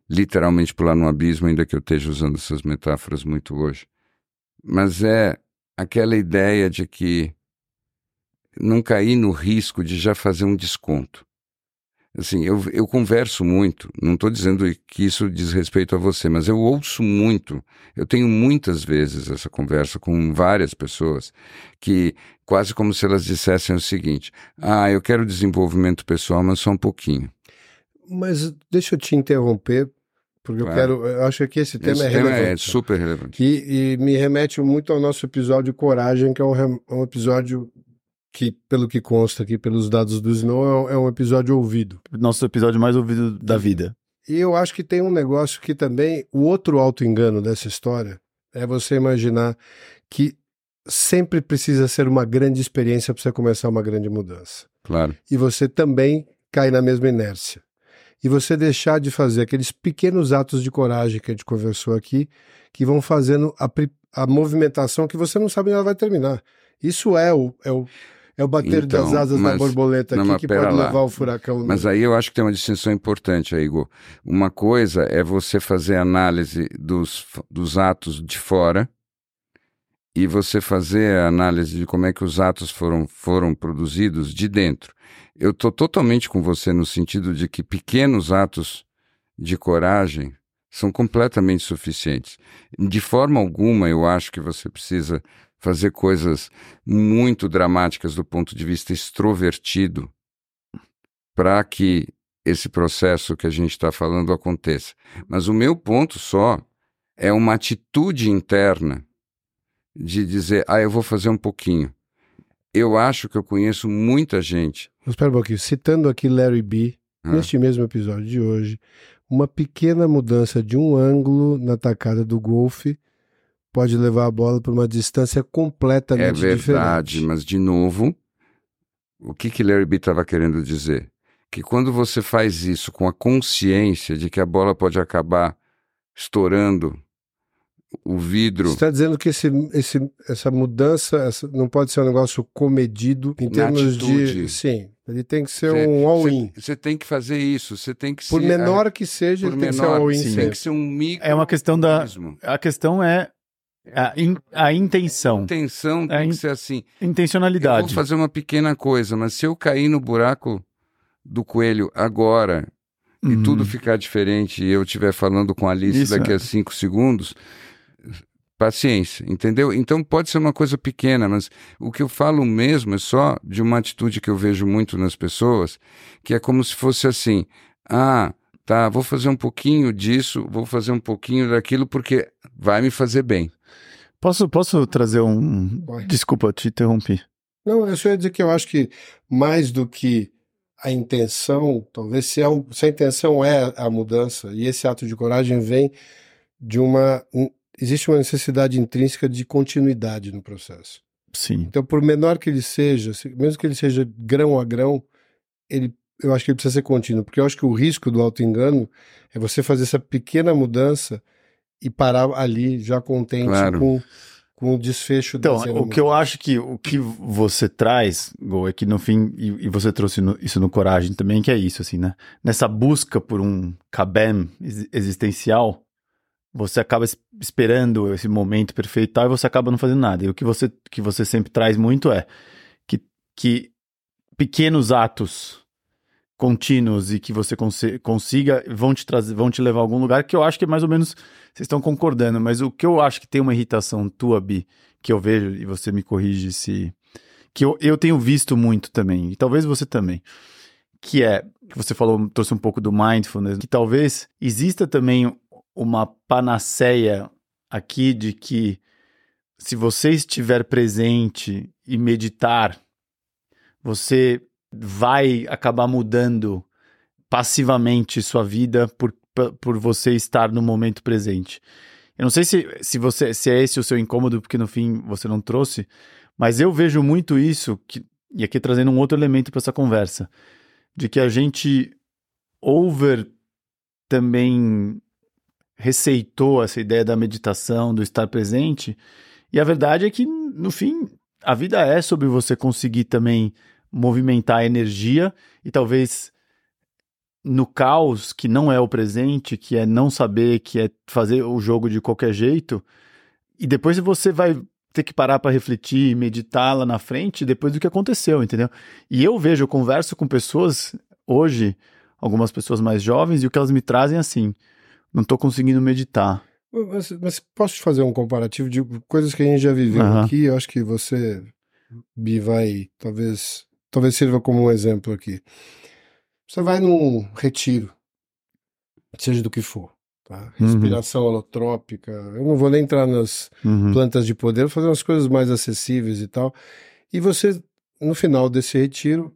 S1: literalmente pular no abismo, ainda que eu esteja usando essas metáforas muito hoje. Mas é aquela ideia de que não cair no risco de já fazer um desconto. Assim, eu, eu converso muito, não estou dizendo que isso diz respeito a você, mas eu ouço muito, eu tenho muitas vezes essa conversa com várias pessoas que quase como se elas dissessem o seguinte: ah, eu quero desenvolvimento pessoal, mas só um pouquinho.
S3: Mas deixa eu te interromper, porque eu
S1: Claro.
S3: quero. Eu acho que esse tema
S1: Esse
S3: é
S1: tema
S3: relevante.
S1: é super relevante.
S3: E, e me remete muito ao nosso episódio Coragem, que é um, um episódio que, pelo que consta aqui pelos dados do Snow, é um, é um episódio ouvido.
S2: Nosso episódio mais ouvido da vida.
S3: E eu acho que tem um negócio que também, o outro auto-engano dessa história é você imaginar que sempre precisa ser uma grande experiência para você começar uma grande mudança.
S1: Claro.
S3: E você também cai na mesma inércia. E você deixar de fazer aqueles pequenos atos de coragem que a gente conversou aqui, que vão fazendo a, a movimentação que você não sabe onde ela vai terminar. Isso é o, é o, é o bater
S1: Então,
S3: das asas da
S1: mas-
S3: borboleta
S1: não,
S3: aqui que pode
S1: lá.
S3: levar o furacão.
S1: Mas aí eu acho que tem uma distinção importante aí, Igor. Uma coisa é você fazer análise dos, dos atos de fora e você fazer a análise de como é que os atos foram, foram produzidos de dentro. Eu estou totalmente com você no sentido de que pequenos atos de coragem são completamente suficientes. De forma alguma, eu acho que você precisa fazer coisas muito dramáticas do ponto de vista extrovertido para que esse processo que a gente está falando aconteça. Mas o meu ponto só é uma atitude interna de dizer, ah, eu vou fazer um pouquinho. Eu acho que eu conheço muita gente.
S3: Mas Espera um pouquinho. Citando aqui Larry B.,
S1: Ah.
S3: neste mesmo episódio de hoje, uma pequena mudança de um ângulo na tacada do golfe pode levar a bola para uma distância
S1: É
S3: completamente
S1: verdade,
S3: diferente.
S1: mas de novo, o que que Larry B estava querendo dizer? Que quando você faz isso com a consciência de que a bola pode acabar estourando o vidro
S3: Você está dizendo que esse, esse, essa mudança essa não pode ser um negócio comedido em
S1: Na
S3: termos de.
S1: atitude.
S3: Sim, ele tem que ser
S1: Cê-
S3: um all-in.
S1: Você tem que fazer isso, você tem que
S3: Por menor que seja, ele tem que ser
S1: menor,
S3: all-in
S1: tem que ser um micro.
S2: É uma questão da-. A questão é a, in- a
S1: A
S2: intenção,
S1: intenção
S2: É
S1: tem
S2: in-
S1: que ser assim. Eu vou
S2: intencionalidade.
S1: fazer uma pequena coisa, mas se eu cair no buraco do coelho agora e
S2: Uhum.
S1: tudo ficar diferente e eu estiver falando com a Alice
S2: Isso,
S1: daqui
S2: é.
S1: a cinco segundos, paciência, entendeu? Então pode ser uma coisa pequena, mas o que eu falo mesmo é só de uma atitude que eu vejo muito nas pessoas, que é como se fosse assim: ah, tá, vou fazer um pouquinho disso, vou fazer um pouquinho daquilo, porque vai me fazer bem.
S2: Posso, posso trazer um.
S3: Vai.
S2: Desculpa, eu te interrompi.
S3: Não, eu só ia dizer que eu acho que mais do que a intenção, talvez se a, se a intenção é a mudança e esse ato de coragem vem de uma. um- existe uma necessidade intrínseca de continuidade no processo.
S2: Sim.
S3: Então, por menor que ele seja, se- mesmo que ele seja grão a grão, ele, eu acho que ele precisa ser contínuo, porque eu acho que o risco do auto-engano é você fazer essa pequena mudança e parar ali já contente
S1: Claro.
S3: com, com o desfecho
S2: Então, o que eu acho que o que você traz, Gol, é que no fim, e, e você trouxe no- isso no Coragem também, que é isso, assim, né? Nessa busca por um cabem ex- existencial, você acaba es- esperando esse momento perfeito e tal, e você acaba não fazendo nada. E o que você, que você sempre traz muito é que, que pequenos atos contínuos e que você consi- consiga vão te trazer, vão te levar a algum lugar que eu acho que é mais ou menos vocês estão concordando, mas o que eu acho que tem uma irritação tua, Bi, que eu vejo, e você me corrige se. que eu, eu tenho visto muito também, e talvez você também, que é, que você falou, trouxe um pouco do mindfulness, que talvez exista também uma panaceia aqui de que se você estiver presente e meditar, você vai acabar mudando passivamente sua vida por, por- você estar no momento presente. Eu não sei se, se, você, se é esse o seu incômodo, porque no fim você não trouxe, mas eu vejo muito isso, que, e aqui trazendo um outro elemento para essa conversa, de que a gente over também receitou essa ideia da meditação, do estar presente, e a verdade é que, no fim, a vida é sobre você conseguir também movimentar a energia e talvez no caos, que não é o presente, que é não saber, que é fazer o jogo de qualquer jeito, e depois você vai ter que parar para refletir, meditar lá na frente, depois do que aconteceu, entendeu? E eu vejo, eu converso com pessoas hoje, algumas pessoas mais jovens, e o que elas me trazem é assim: não tô conseguindo meditar.
S3: Mas, mas posso te fazer um comparativo de coisas que a gente já viveu
S2: Aham.
S3: aqui? Eu acho que você, Bi, vai talvez, talvez sirva como um exemplo aqui. Você vai num retiro, seja do que for, tá?
S2: Uhum.
S3: Respiração holotrópica. Eu não vou nem entrar nas
S2: Uhum.
S3: plantas de poder, vou fazer umas coisas mais acessíveis e tal. E você, no final desse retiro,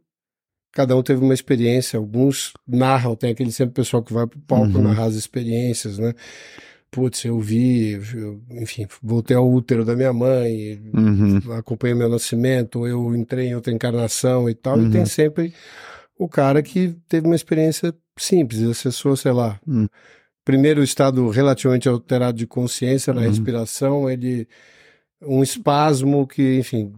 S3: cada um teve uma experiência. Alguns narram, tem aquele sempre pessoal que vai pro palco
S2: Uhum.
S3: narrar as experiências, né? Putz, eu vi, eu- enfim, voltei ao útero da minha mãe,
S2: Uhum.
S3: acompanhei meu nascimento, eu entrei em outra encarnação e tal.
S2: Uhum.
S3: E tem sempre o cara que teve uma experiência simples, acessou, sei lá,
S2: Uhum.
S3: primeiro estado relativamente alterado de consciência na
S2: Uhum.
S3: respiração, ele um espasmo que, enfim,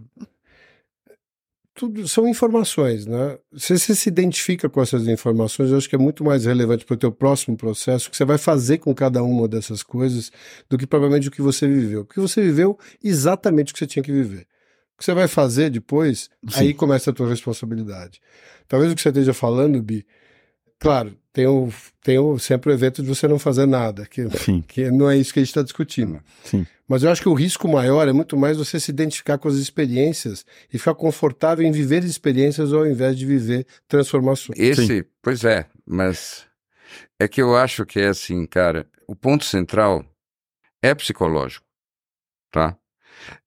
S3: tudo são informações, né? Se você se identifica com essas informações, eu acho que é muito mais relevante para o teu próximo processo, o que você vai fazer com cada uma dessas coisas, do que provavelmente o que você viveu. Porque você viveu exatamente o que você tinha que viver. O que você vai fazer depois,
S2: Sim.
S3: aí começa a tua responsabilidade. Talvez o que você esteja falando, Bi, claro, tem, o, tem o, sempre o evento de você não fazer nada, que,
S2: Sim,
S3: que não é isso que a gente está discutindo.
S2: sim.
S3: Mas eu acho que o risco maior é muito mais você se identificar com as experiências e ficar confortável em viver experiências ao invés de viver transformações.
S1: Esse, pois é, mas é que eu acho que é assim, cara, o ponto central é psicológico, tá?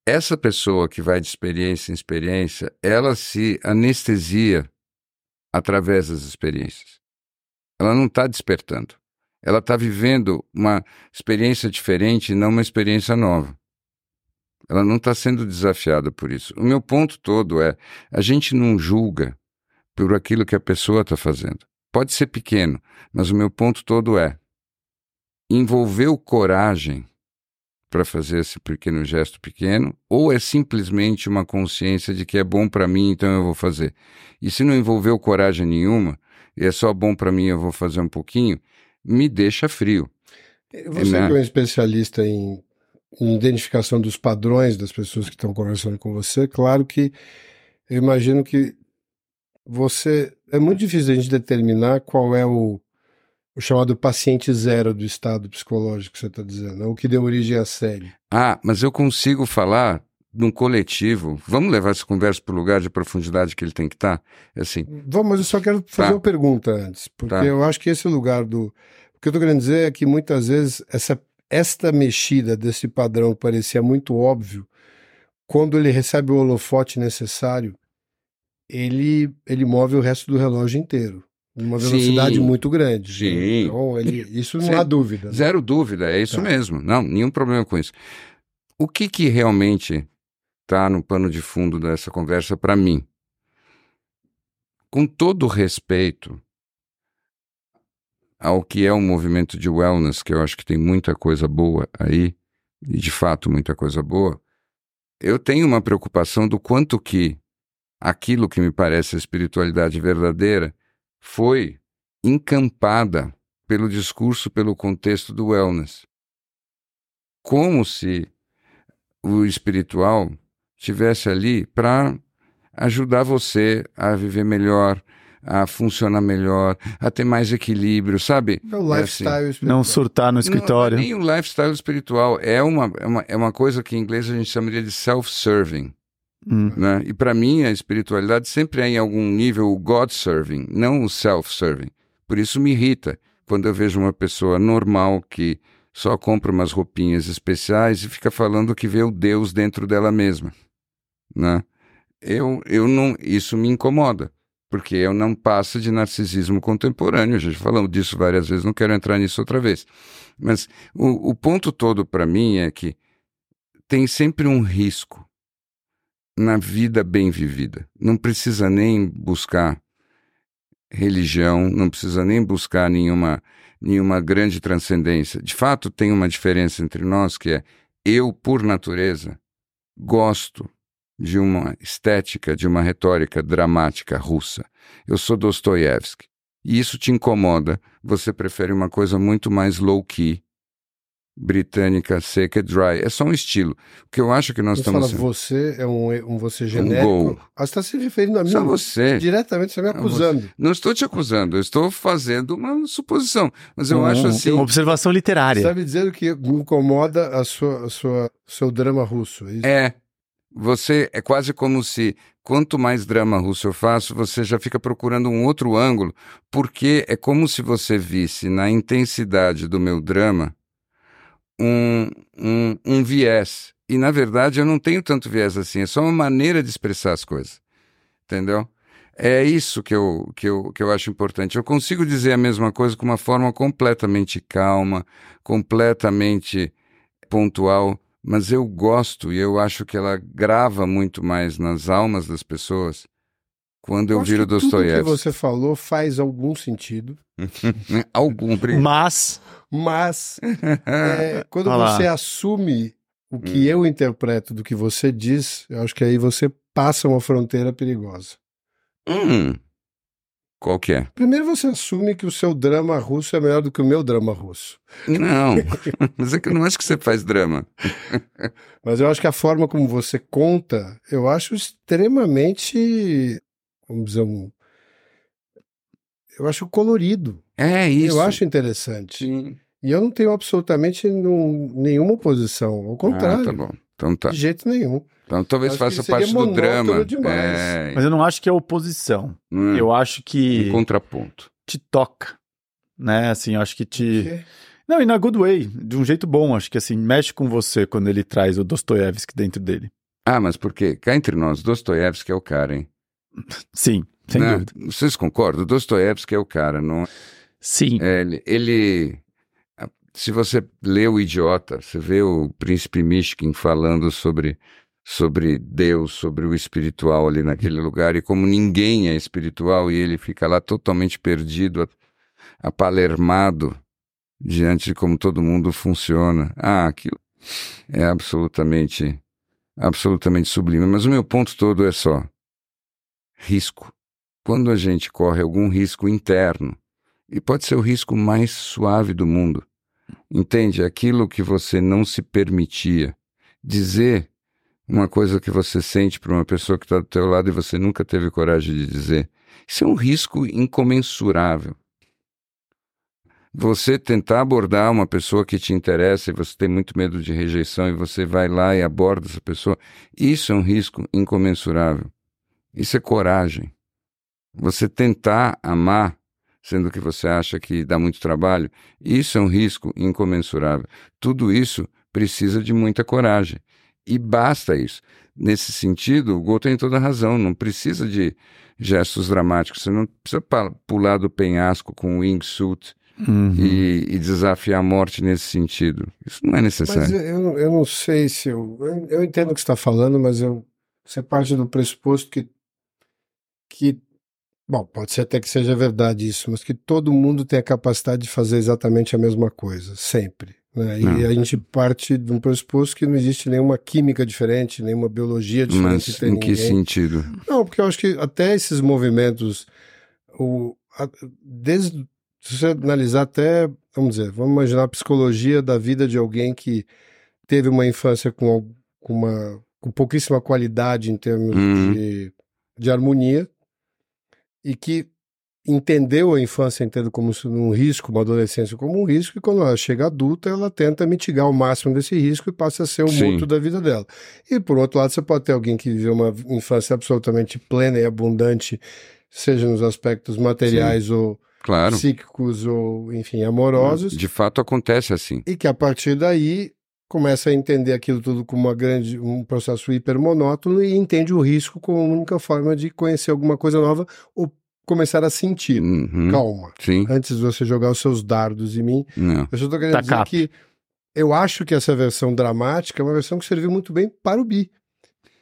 S1: Essa pessoa que vai de experiência em experiência, ela se anestesia através das experiências. Ela não está despertando. Ela está vivendo uma experiência diferente não uma experiência nova. Ela não está sendo desafiada por isso. O meu ponto todo é: a gente não julga por aquilo que a pessoa está fazendo. Pode ser pequeno, mas o meu ponto todo é: envolveu coragem para fazer esse pequeno gesto pequeno, ou é simplesmente uma consciência de que é bom para mim, então eu vou fazer. E se não envolveu coragem nenhuma, é só bom para mim, eu vou fazer um pouquinho, me deixa frio.
S3: Você
S1: né?
S3: que é um especialista em, em identificação dos padrões das pessoas que estão conversando com você, claro que eu imagino que você. É muito difícil a gente determinar qual é o, o chamado paciente zero do estado psicológico que você está dizendo, é o que deu origem à série.
S1: Ah, mas eu consigo falar num coletivo. Vamos levar essa conversa para o lugar de profundidade que ele tem que estar? É assim,
S3: Vamos, mas eu só quero fazer
S1: Tá.
S3: uma pergunta antes, porque
S1: Tá.
S3: eu acho que esse lugar do. O que eu estou querendo dizer é que muitas vezes essa, esta mexida desse padrão que parecia muito óbvio, quando ele recebe o holofote necessário, ele, ele move o resto do relógio inteiro. Numa
S1: Sim.
S3: velocidade muito grande.
S1: Sim.
S3: Então, ele, isso não
S1: Sim.
S3: há dúvida. né?
S1: Zero dúvida, é isso
S3: Tá.
S1: mesmo. Não, nenhum problema com isso. O que que realmente está no pano de fundo dessa conversa para mim? Com todo respeito ao que é um movimento de wellness, que eu acho que tem muita coisa boa aí, e de fato muita coisa boa, eu tenho uma preocupação do quanto que aquilo que me parece a espiritualidade verdadeira foi encampada pelo discurso, pelo contexto do wellness. Como se o espiritual tivesse ali para ajudar você a viver melhor, a funcionar melhor, a ter mais equilíbrio, sabe?
S3: É o lifestyle
S1: assim,
S3: espiritual.
S2: Não surtar no escritório.
S1: Não, é nem o lifestyle espiritual, é uma, é uma, é uma coisa que em inglês a gente chamaria de self-serving.
S2: Hum.
S1: Né? E para mim a espiritualidade sempre é em algum nível o God-serving, não o self-serving. Por isso me irrita quando eu vejo uma pessoa normal que só compra umas roupinhas especiais e fica falando que vê o Deus dentro dela mesma, né? Eu, eu não, isso me incomoda, porque eu não passo de narcisismo contemporâneo. Já falamos disso várias vezes, não quero entrar nisso outra vez. Mas o, o ponto todo para mim é que tem sempre um risco na vida bem vivida. Não precisa nem buscar religião, não precisa nem buscar nenhuma, nenhuma grande transcendência. De fato, tem uma diferença entre nós que é eu, por natureza, gosto de uma estética, de uma retórica dramática russa. Eu sou Dostoiévski. E isso te incomoda. Você prefere uma coisa muito mais low-key, britânica, seca, dry. É só um estilo. O que eu acho que nós
S3: Você
S1: estamos.
S3: fala você, é um, um você genérico.
S1: gol.
S3: Ah, você está se referindo a mim.
S1: Só você.
S3: Diretamente, você está me acusando.
S1: Não estou te acusando, eu estou fazendo uma suposição. Mas eu
S2: Um-
S1: acho assim.
S2: Uma observação
S3: Você
S2: literária.
S3: está me dizendo que me incomoda a sua, a sua, seu drama russo. É isso?
S1: É. Você é quase como se quanto mais drama russo eu faço, você já fica procurando um outro ângulo, porque é como se você visse na intensidade do meu drama um, um, um viés. E na verdade eu não tenho tanto viés assim, é só uma maneira de expressar as coisas. Entendeu? É isso que eu, que, eu, que eu acho importante. Eu consigo dizer a mesma coisa com uma forma completamente calma, completamente pontual, mas eu gosto e eu acho que ela grava muito mais nas almas das pessoas quando eu,
S3: acho
S1: viro
S3: que Tudo que
S1: Dostoiévski.
S3: você falou faz algum sentido, *laughs*
S1: Algum
S2: Mas,
S3: mas é, *laughs* quando
S2: Olha lá.
S3: você assume o que eu interpreto do que você diz, eu acho que aí você passa uma fronteira perigosa.
S1: Hum. Qual que é?
S3: Primeiro você assume que o seu drama russo é melhor do que o meu drama russo.
S1: Não, *laughs* mas é que eu não acho que você faz drama. *laughs*
S3: Mas eu acho que a forma como você conta, eu acho extremamente, vamos dizer, um, eu acho colorido.
S1: É isso.
S3: Eu acho interessante.
S1: Sim.
S3: E eu não tenho absolutamente nenhuma oposição. Ao contrário.
S1: Ah, tá bom. Então tá.
S3: De jeito nenhum.
S1: Então talvez faça
S3: que
S1: parte do drama. É,
S2: mas eu não acho que é oposição.
S1: não é?
S2: Eu acho que
S1: um contraponto.
S2: te toca. Né? Assim, eu acho que te. Não, e na good way, de um jeito bom. Acho que assim, mexe com você quando ele traz o Dostoiévski dentro dele.
S1: Ah, mas porque cá entre nós, Dostoiévski é o cara, hein? *laughs*
S2: Sim, sem
S1: Né?
S2: dúvida.
S1: Vocês concordam? Dostoiévski é o cara, não
S2: Sim.
S1: É, ele, ele- se você lê o Idiota, você vê o príncipe Mishkin falando sobre, sobre Deus, sobre o espiritual ali naquele lugar, e como ninguém é espiritual, e ele fica lá totalmente perdido, apalermado, diante de como todo mundo funciona. Ah, aquilo é absolutamente, absolutamente sublime. Mas o meu ponto todo é só risco. Quando a gente corre algum risco interno, e pode ser o risco mais suave do mundo. Entende? Aquilo que você não se permitia dizer uma coisa que você sente para uma pessoa que está do teu lado e você nunca teve coragem de dizer. Isso é um risco incomensurável. Você tentar abordar uma pessoa que te interessa e você tem muito medo de rejeição e você vai lá e aborda essa pessoa, isso é um risco incomensurável. Isso é coragem. Você tentar amar sendo que você acha que dá muito trabalho, isso é um risco incomensurável. Tudo isso precisa de muita coragem. E basta isso. Nesse sentido, o Gol tem toda a razão, não precisa de gestos dramáticos, você não precisa pular do penhasco com um wingsuit
S2: Uhum.
S1: e, e desafiar a morte nesse sentido. Isso não é
S3: Mas
S1: necessário.
S3: eu, eu, eu não sei se eu, eu. eu entendo o que você está falando, mas eu, você parte do pressuposto que. que Bom, pode ser até que seja verdade isso, mas que todo mundo tem a capacidade de fazer exatamente a mesma coisa, sempre. Né? E
S1: Não.
S3: a gente parte de um pressuposto que não existe nenhuma química diferente, nenhuma biologia diferente
S1: Mas em que
S3: ninguém.
S1: sentido?
S3: Não, porque eu acho que até esses movimentos, o, a- desde, se você analisar até, vamos dizer, vamos imaginar a psicologia da vida de alguém que teve uma infância com, com uma com pouquíssima qualidade em termos
S1: Uhum.
S3: de, de harmonia e que entendeu a infância inteira como um risco, uma adolescência como um risco, e quando ela chega adulta, ela tenta mitigar o máximo desse risco e passa a ser o
S1: Sim.
S3: mútuo da vida dela. E por outro lado, você pode ter alguém que viveu uma infância absolutamente plena e abundante, seja nos aspectos materiais ou
S1: Claro.
S3: psíquicos ou, enfim, amorosos,
S1: De fato acontece assim.
S3: e que a partir daí começa a entender aquilo tudo como uma grande, um processo hipermonótono e entende o risco como a única forma de conhecer alguma coisa nova ou começar a sentir.
S1: Uhum.
S3: Calma.
S1: Sim.
S3: Antes de você jogar os seus dardos em mim,
S1: Não.
S3: eu só tô querendo
S2: Tá
S3: dizer
S2: cap.
S3: que eu acho que essa versão dramática é uma versão que serviu muito bem para o bi.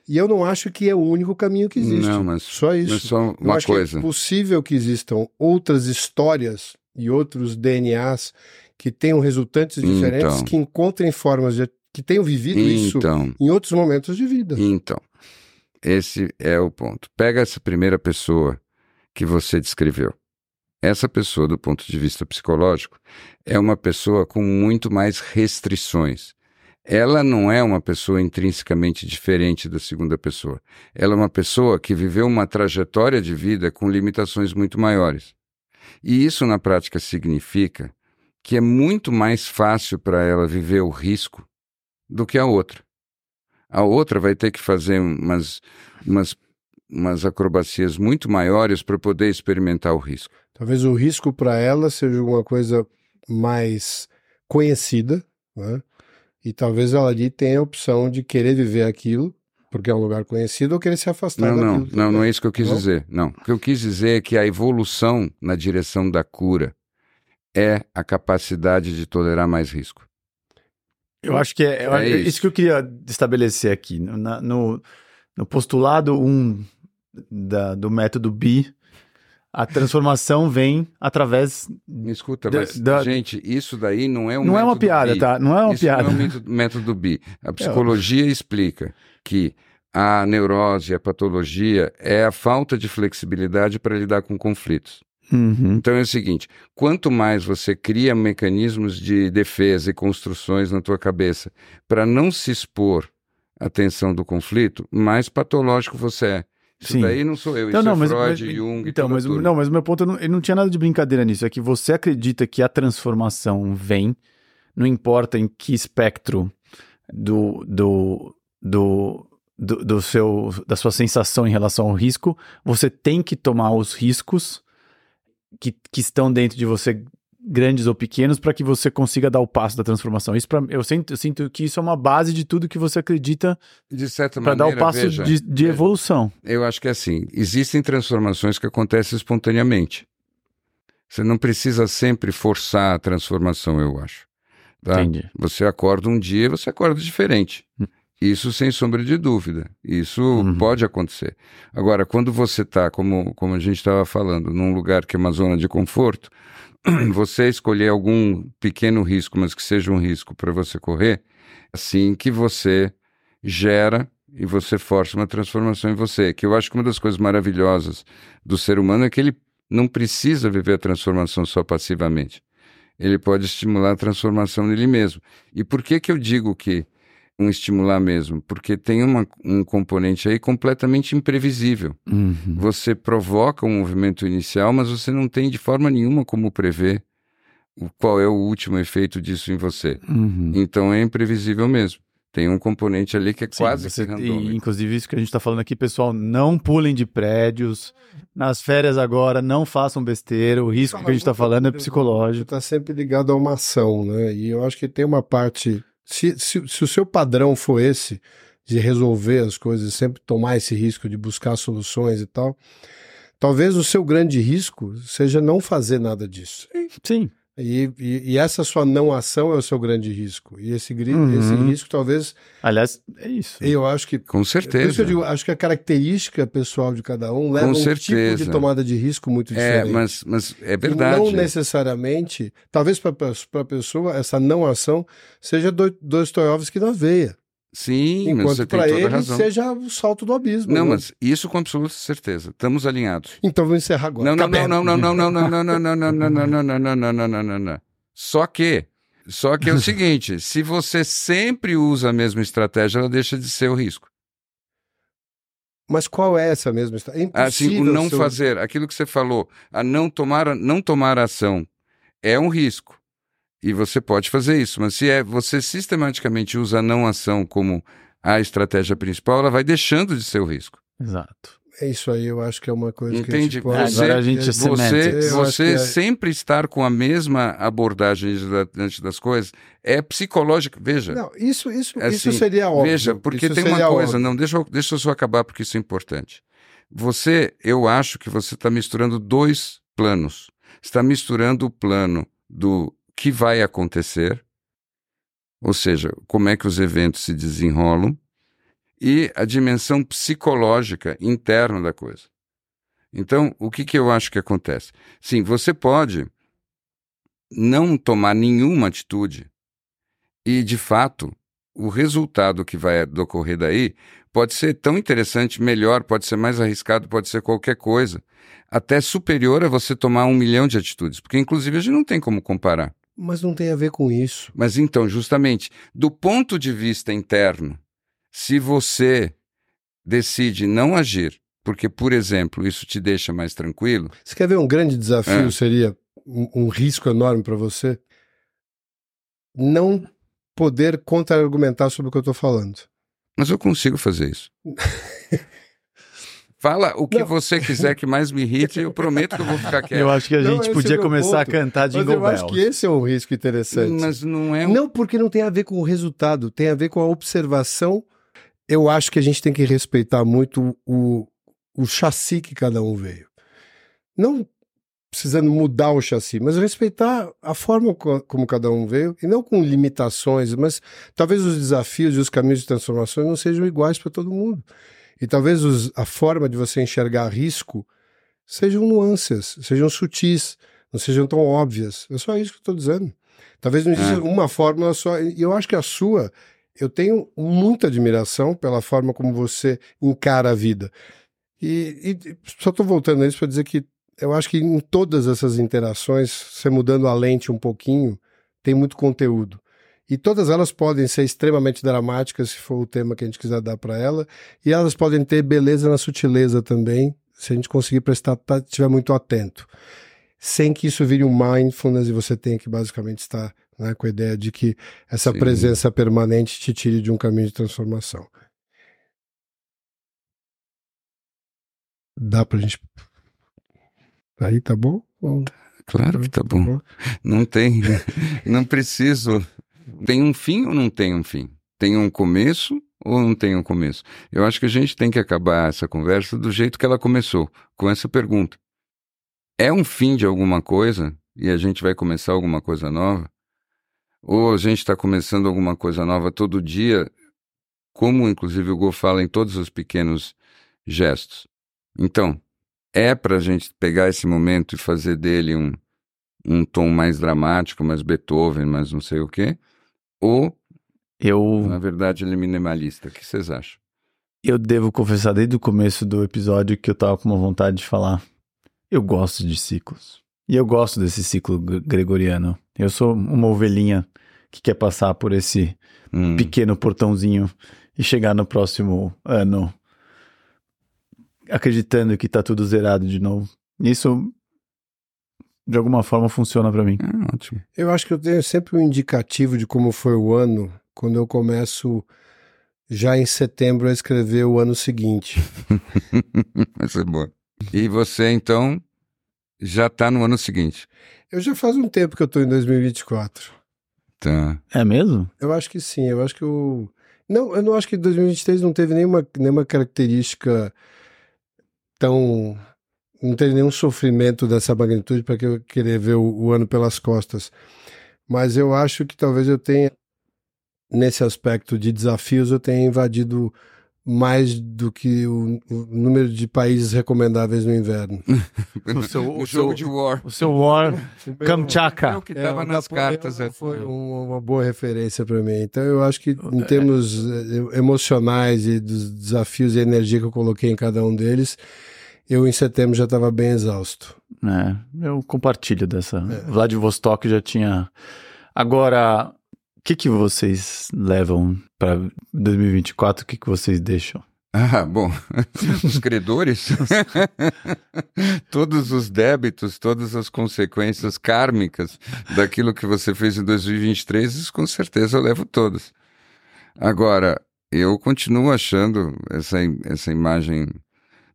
S3: E eu não acho que é o único caminho que existe.
S1: Não, mas,
S3: Só isso.
S1: mas só
S3: Eu
S1: uma
S3: acho que
S1: coisa.
S3: é possível que existam outras histórias e outros DNAs que tenham resultantes diferentes,
S1: Então.
S3: que encontrem formas de. que tenham vivido isso
S1: Então,
S3: em outros momentos de vida.
S1: então, esse é o ponto. Pega essa primeira pessoa que você descreveu. Essa pessoa, do ponto de vista psicológico, é uma pessoa com muito mais restrições. Ela não é uma pessoa intrinsecamente diferente da segunda pessoa. Ela é uma pessoa que viveu uma trajetória de vida com limitações muito maiores. E isso, na prática, significa que é muito mais fácil para ela viver o risco do que a outra. A outra vai ter que fazer umas, umas, umas acrobacias muito maiores para poder experimentar o risco.
S3: Talvez o risco para ela seja alguma coisa mais conhecida, né? E talvez ela ali tenha a opção de querer viver aquilo, porque é um lugar conhecido, ou querer se afastar
S1: Não, não,
S3: daquilo.
S1: não, não é isso que eu quis
S3: Não?
S1: dizer. Não. O que eu quis dizer é que a evolução na direção da cura é a capacidade de tolerar mais risco.
S2: Eu acho que é, eu-
S1: É
S2: é
S1: isso.
S2: isso. que eu queria estabelecer aqui. No, no, no postulado 1 da, do método B, a transformação vem através.
S1: Me escuta,
S2: Da-
S1: mas,
S2: da-
S1: gente, isso daí não é um
S2: não é uma piada,
S1: bi.
S2: tá? Não é uma
S1: Isso
S2: piada.
S1: não é um método, método bi. A psicologia explica que a neurose, a patologia é a falta de flexibilidade para lidar com conflitos.
S2: Uhum.
S1: Então é o seguinte: quanto mais você cria mecanismos de defesa e construções na tua cabeça para não se expor à tensão do conflito, mais patológico você é. Isso
S2: Sim.
S1: daí não sou eu, isso
S2: Então, não,
S1: é
S2: mas,
S1: Freud,
S2: mas-
S1: Jung,
S2: então, mas, não, mas o meu ponto não, ele não tinha nada de brincadeira nisso. É que você acredita que a transformação vem, não importa em que espectro do, do, do, do, do seu, da sua sensação em relação ao risco, você tem que tomar os riscos que, que estão dentro de você, grandes ou pequenos, para que você consiga dar o passo da transformação. Isso pra, eu, sinto, eu sinto que isso é uma base de tudo que você acredita para dar o passo
S1: veja,
S2: de, de
S1: veja,
S2: evolução.
S1: Eu acho que é assim, existem transformações que acontecem espontaneamente. Você não precisa sempre forçar a transformação, eu acho. Tá?
S2: Entendi.
S1: Você acorda um dia, você acorda diferente. Isso sem sombra de dúvida. Isso
S2: Uhum.
S1: pode acontecer. Agora, quando você está, como, como a gente estava falando, num lugar que é uma zona de conforto, *clears throat* você escolher algum pequeno risco, mas que seja um risco para você correr, assim que você gera e você força uma transformação em você. Que eu acho que uma das coisas maravilhosas do ser humano é que ele não precisa viver a transformação só passivamente. Ele pode estimular a transformação nele mesmo. E por que que eu digo que um estimular mesmo? Porque tem uma, um componente aí completamente imprevisível.
S2: Uhum.
S1: Você provoca um movimento inicial, mas você não tem de forma nenhuma como prever o- qual é o último efeito disso em você.
S2: Uhum.
S1: Então é imprevisível mesmo. Tem um componente ali que é
S2: Sim,
S1: quase
S2: você-
S1: que
S2: e, inclusive isso que a gente está falando aqui, pessoal, não pulem de prédios. Nas férias agora, não façam besteira. O risco que a gente está falando é psicológico.
S3: está sempre ligado a uma ação, né? E eu acho que tem uma parte. Se, se, se o seu padrão for esse, de resolver as coisas, sempre tomar esse risco de buscar soluções e tal, talvez o seu grande risco seja não fazer nada disso.
S2: Sim.
S3: E, e, e essa sua não ação é o seu grande risco. E esse,
S2: Uhum.
S3: esse risco, talvez,
S2: Aliás, é isso.
S3: eu acho que.
S1: Com
S3: Por isso que
S1: certeza.
S3: eu digo, acho que a característica pessoal de cada um leva
S1: Com
S3: um tipo
S1: certeza.
S3: de tomada de risco muito
S1: É,
S3: diferente.
S1: mas, mas é
S3: E
S1: verdade.
S3: não necessariamente, talvez para a pessoa, essa não ação seja do- Dostoiévski na veia.
S1: Sim, mas você
S3: Enquanto
S1: tem
S3: para
S1: toda a
S3: ele
S1: razão.
S3: seja o salto do abismo.
S1: Não,
S3: né?
S1: mas isso com absoluta certeza. Estamos alinhados.
S3: Então vamos encerrar agora.
S1: Não, não, não,
S3: Cabelo.
S1: não, não, não, não, não, não, não, não, não, não, não, não, não, não, não, não, não, não. Só que, só que é o seguinte, se você sempre usa a mesma estratégia, ela deixa de ser o risco.
S3: Mas qual é essa mesma história? É
S1: Assim, o não
S3: ser-
S1: fazer, aquilo que você falou, a não tomar, não tomar ação é um risco. E você pode fazer isso, mas se é, você sistematicamente usa a não ação como a estratégia principal, ela vai deixando de ser o risco.
S2: Exato.
S3: É isso aí, eu acho que é uma coisa que a gente pode...
S1: Você-
S2: Agora a gente
S3: é-
S2: se
S1: Você, você
S3: é-
S1: sempre estar com a mesma abordagem diante das coisas é psicológico. Veja,
S3: Não, isso, isso,
S1: Assim,
S3: isso seria óbvio.
S1: veja, porque
S3: Isso
S1: tem uma coisa,
S3: óbvio.
S1: não, deixa eu, deixa eu só acabar porque isso é importante. Você, eu acho que você está misturando dois planos. Está misturando o plano do que vai acontecer, ou seja, como é que os eventos se desenrolam, e a dimensão psicológica interna da coisa. Então, o que, que eu acho que acontece? Sim, você pode não tomar nenhuma atitude e, de fato, o resultado que vai ocorrer daí pode ser tão interessante, melhor, pode ser mais arriscado, pode ser qualquer coisa, até superior a você tomar um milhão de atitudes, porque, inclusive, a gente não tem como comparar.
S3: Mas não tem a ver com isso.
S1: Mas então, justamente, do ponto de vista interno, se você decide não agir, porque, por exemplo, isso te deixa mais tranquilo,
S3: Você quer ver um grande desafio?
S1: É.
S3: Seria um, um risco enorme para você? Não poder contra-argumentar sobre o que eu estou falando.
S1: mas eu consigo fazer isso. *laughs* Fala o que
S3: Não.
S1: você quiser que mais me irrite, eu prometo que eu vou ficar quieto.
S2: Eu acho que a
S3: Não,
S2: gente
S3: é
S2: podia
S3: meu
S2: começar a
S3: ponto.
S2: cantar
S3: Mas
S2: Jingle
S3: eu acho que esse é um risco interessante.
S1: Mas não é um...
S3: Não, porque não tem a ver com o resultado, tem a ver com a observação. Eu acho que a gente tem que respeitar muito o, o chassi que cada um veio. Não precisando mudar o chassi, mas respeitar a forma co- como cada um veio, e não com limitações, mas talvez os desafios e os caminhos de transformação não sejam iguais para todo mundo. E talvez os- a forma de você enxergar risco sejam nuances, sejam sutis, não sejam tão óbvias. É só isso que eu estou dizendo. Talvez não exista
S1: É.
S3: uma fórmula só. E eu acho que a sua, eu tenho muita admiração pela forma como você encara a vida. E, e só estou voltando a isso para dizer que eu acho que em todas essas interações, você mudando a lente um pouquinho, tem muito conteúdo. E todas elas podem ser extremamente dramáticas, se for o tema que a gente quiser dar para ela, e elas podem ter beleza na sutileza também, se a gente conseguir prestar, tá, estiver muito atento. Sem que isso vire um mindfulness e você tenha que basicamente estar né, com a ideia de que essa
S1: Sim.
S3: presença permanente te tire de um caminho de transformação. Dá pra gente. Aí tá bom? Bom,
S1: Claro que tá bom. Não tem, *laughs* não preciso. Tem um fim ou não tem um fim? Tem um começo ou não tem um começo? Eu acho que a gente tem que acabar essa conversa do jeito que ela começou, com essa pergunta. É um fim de alguma coisa e a gente vai começar alguma coisa nova? Ou a gente está começando alguma coisa nova todo dia, como inclusive o Go fala em todos os pequenos gestos? Então, é para a gente pegar esse momento e fazer dele um, um tom mais dramático, mais Beethoven, mais não sei o quê? Ou,
S2: Eu,
S1: na verdade, ele é minimalista? O que vocês acham?
S2: eu devo confessar desde o começo do episódio que eu tava com uma vontade de falar. Eu gosto de ciclos. E eu gosto desse ciclo gre- gregoriano. Eu sou uma ovelhinha que quer passar por esse
S1: Hum,
S2: pequeno portãozinho e chegar no próximo ano acreditando que tá tudo zerado de novo. Isso de alguma forma funciona pra mim.
S1: é ótimo.
S3: Eu acho que eu tenho sempre um indicativo de como foi o ano quando eu começo já em setembro a escrever o ano seguinte. *laughs*
S1: Vai ser bom. E você, então, já está no ano seguinte.
S3: Eu já faz um tempo que eu estou em 2024.
S1: Tá.
S2: É mesmo?
S3: Eu acho que sim, eu acho que o. Não, eu não acho que 2023 não teve nenhuma, nenhuma característica tão não tem nenhum sofrimento dessa magnitude para que eu querer ver o, o ano pelas costas. Mas eu acho que talvez eu tenha, nesse aspecto de desafios, eu tenha invadido mais do que o, o número de países recomendáveis no inverno. *laughs*
S2: O seu,
S1: O
S2: o
S1: jogo
S2: seu,
S1: de War.
S2: o seu War
S1: É
S2: Kamchatka.
S1: o que estava
S3: o
S1: nas
S3: Napoleão
S1: cartas. é.
S3: Foi um- uma boa referência para mim. Então eu acho que em termos eh, emocionais e dos desafios e energia que eu coloquei em cada um deles, eu em setembro já estava bem exausto.
S2: É, eu compartilho dessa. Vladivostok já tinha. Agora, o que, que vocês levam para 2024? O que, que vocês deixam?
S1: Ah, bom, *laughs* os credores, *laughs* todos os débitos, todas as consequências kármicas daquilo que você fez em 2023, isso com certeza eu levo todas. Agora, eu continuo achando essa, essa imagem.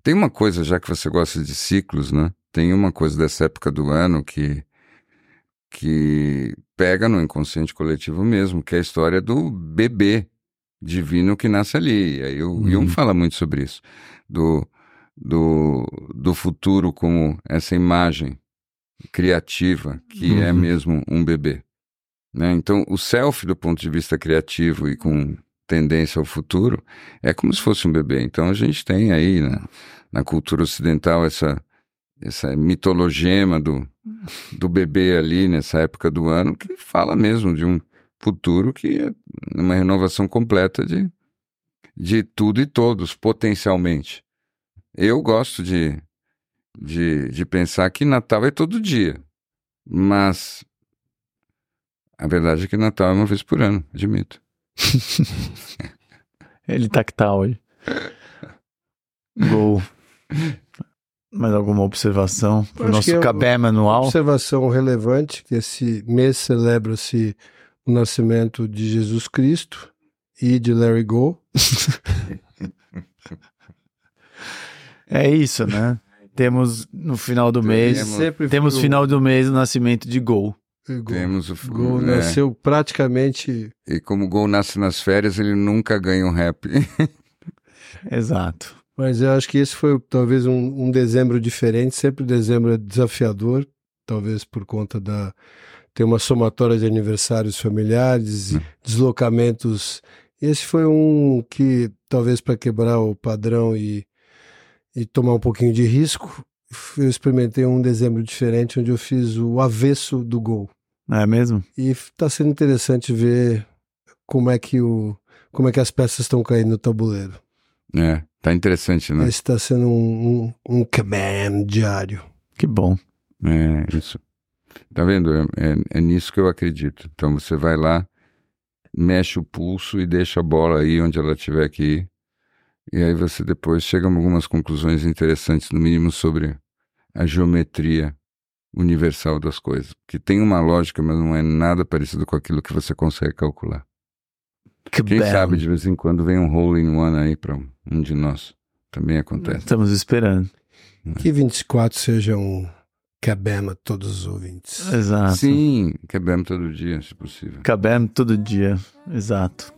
S1: Tem uma coisa, já que você gosta de ciclos, né? Tem uma coisa dessa época do ano que, que pega no inconsciente coletivo mesmo, que é a história do bebê divino que nasce ali. E aí o
S2: Uhum.
S1: Jung fala muito sobre isso, do, do, do futuro como essa imagem criativa que é
S2: Uhum.
S1: mesmo um bebê. Né? Então, o self, do ponto de vista criativo e com tendência ao futuro, é como se fosse um bebê. Então, a gente tem aí na, na cultura ocidental essa, essa mitologema do, do bebê ali nessa época do ano que fala mesmo de um futuro que é uma renovação completa de, de tudo e todos, potencialmente. Eu gosto de, de, de pensar que Natal é todo dia, mas a verdade é que Natal é uma vez por ano, admito. *laughs*
S2: Ele tá que tá hoje. Gol. Mais alguma observação pro
S3: Acho
S2: nosso cabé manual?
S3: Observação relevante, que esse mês celebra-se o nascimento de Jesus Cristo e de Larry Go. *laughs*
S2: É isso, né? Temos no final do mês.
S1: Temos-
S3: Sempre
S2: Temos
S3: foi o-
S2: final do mês o nascimento de Gol.
S3: O Go.
S1: Temos o
S3: Go
S1: é,
S3: nasceu praticamente
S1: E como o Gol nasce nas férias, ele nunca ganha um rap. *laughs*
S2: Exato.
S3: Mas eu acho que esse foi talvez um, um dezembro diferente. Sempre dezembro é desafiador, talvez por conta da. Ter uma somatória de aniversários familiares,
S1: Hum.
S3: deslocamentos. Esse foi um que, talvez para quebrar o padrão e, e tomar um pouquinho de risco, eu experimentei um dezembro diferente, onde eu fiz o avesso do gol.
S2: Não é mesmo?
S3: E está sendo interessante ver como é que, o, como é que as peças estão caindo no tabuleiro.
S1: É, tá interessante, né?
S3: Esse está sendo um, um, um kabam diário.
S2: Que bom.
S1: É, isso. Tá vendo? É, é, é nisso que eu acredito. Então você vai lá, mexe o pulso e deixa a bola aí onde ela tiver que ir. E aí você depois chega a algumas conclusões interessantes, no mínimo sobre a geometria universal das coisas. Que tem uma lógica, mas não é nada parecido com aquilo que você consegue calcular.
S2: Que
S1: Quem
S2: belo.
S1: sabe de vez em quando vem um hole in one aí para um de nós. Também acontece.
S2: Estamos esperando.
S3: Que 24 seja um kabam a todos os ouvintes.
S2: Exato.
S1: Sim, quebramos todo dia, se possível.
S2: Cabem todo dia. Exato.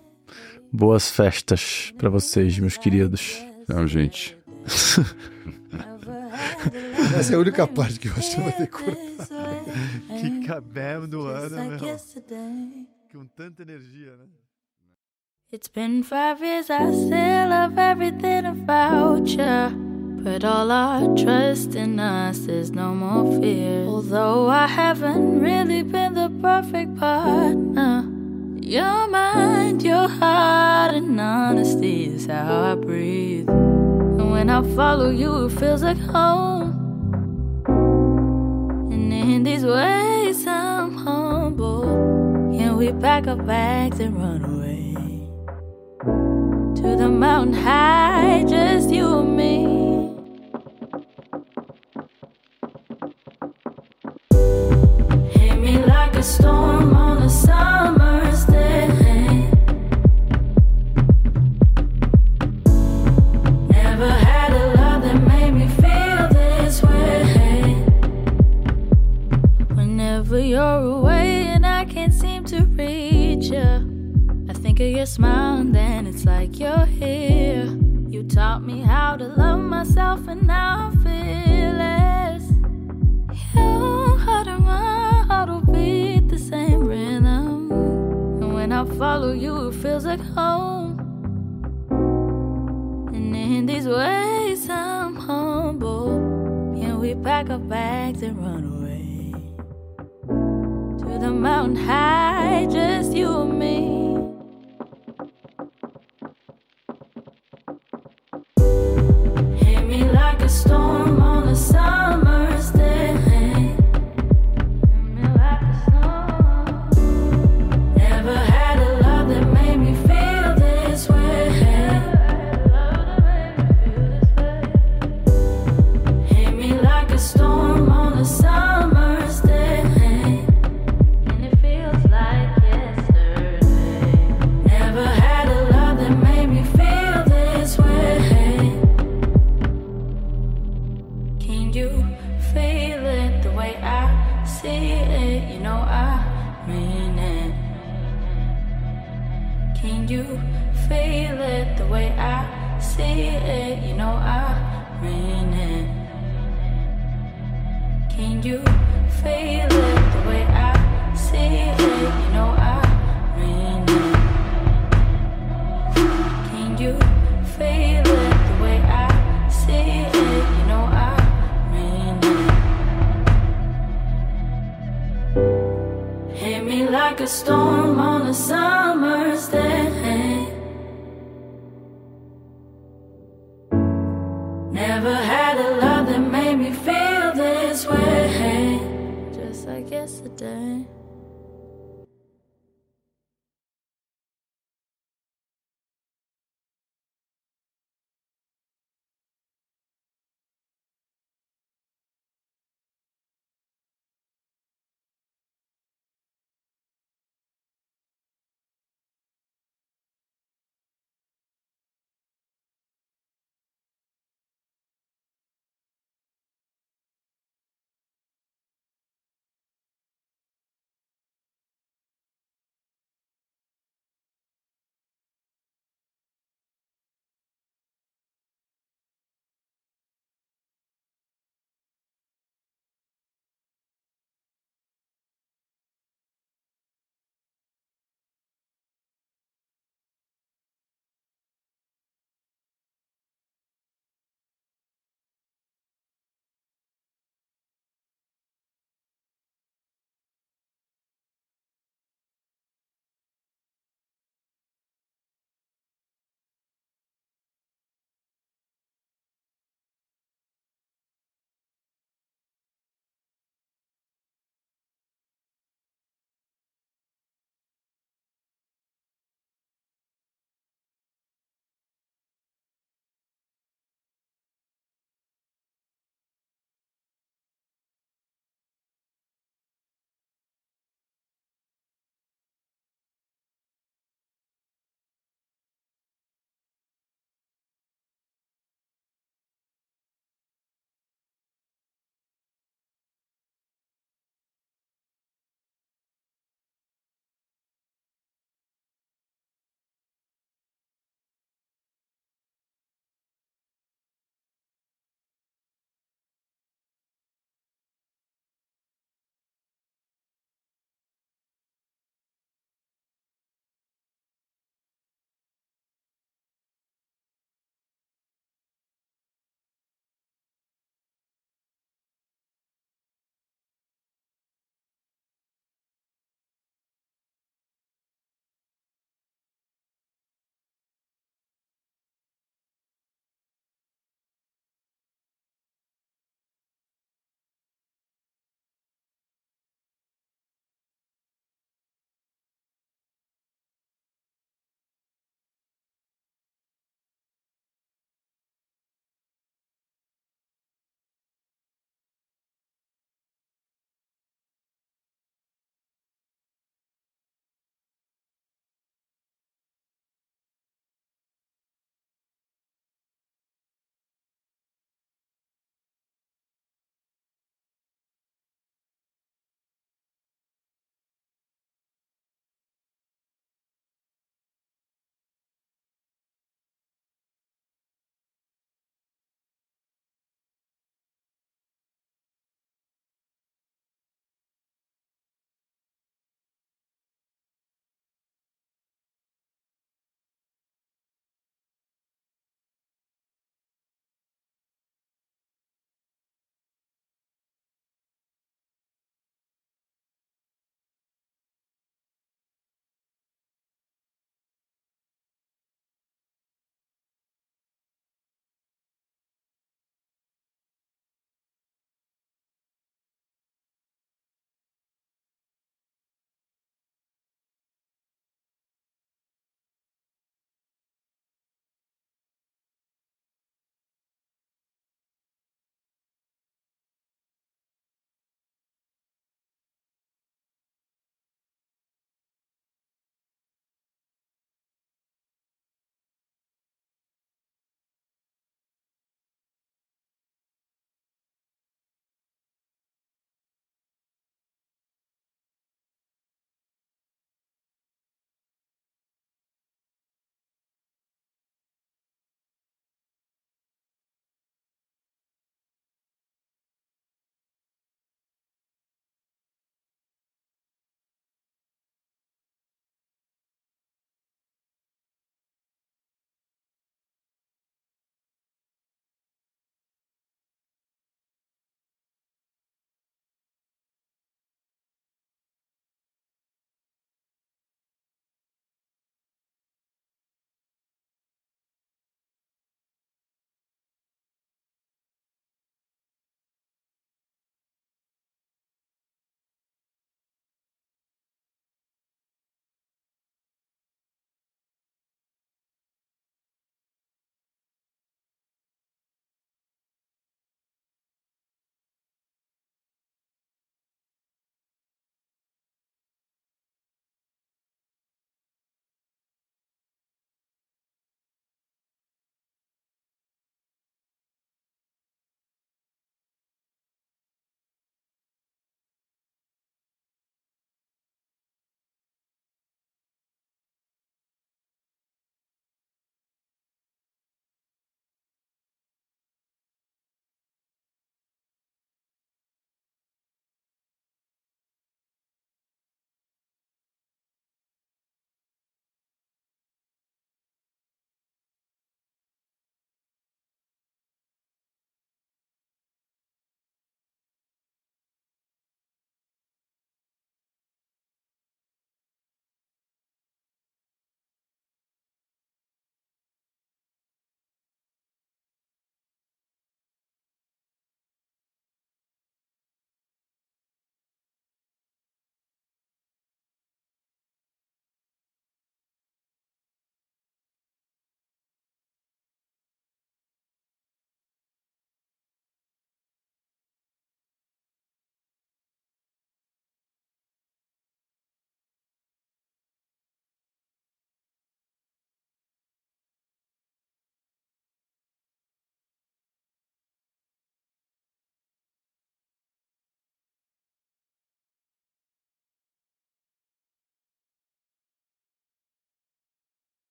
S2: Boas festas pra vocês, meus queridos.
S1: Tchau, gente. *laughs* *laughs*
S3: Essa é a única parte que eu acho que vai ter *laughs* que cortar.
S2: Que cabem do ano, meu. Com tanta energia, né?
S4: It's been five years, I still love everything about you. Put all our trust in us, there's no more fear. Although I haven't really been the perfect partner, your mind, your heart, and honesty is how I breathe. When I follow you, it feels like home. And in these ways, I'm humble. Can we pack our bags and run away? to the mountain high, just you and me. Hit me like a storm on a summer's day. you're away and I can't seem to reach you. I think of your smile and then it's like you're here. You taught me how to love myself and now I'm fearless. You heart and my heart will beat the same rhythm. And when I follow you, it feels like home. And in these ways, I'm humble. Can we pack our bags and run away? the mountain high, just you and me. Hit me like a storm on the summer.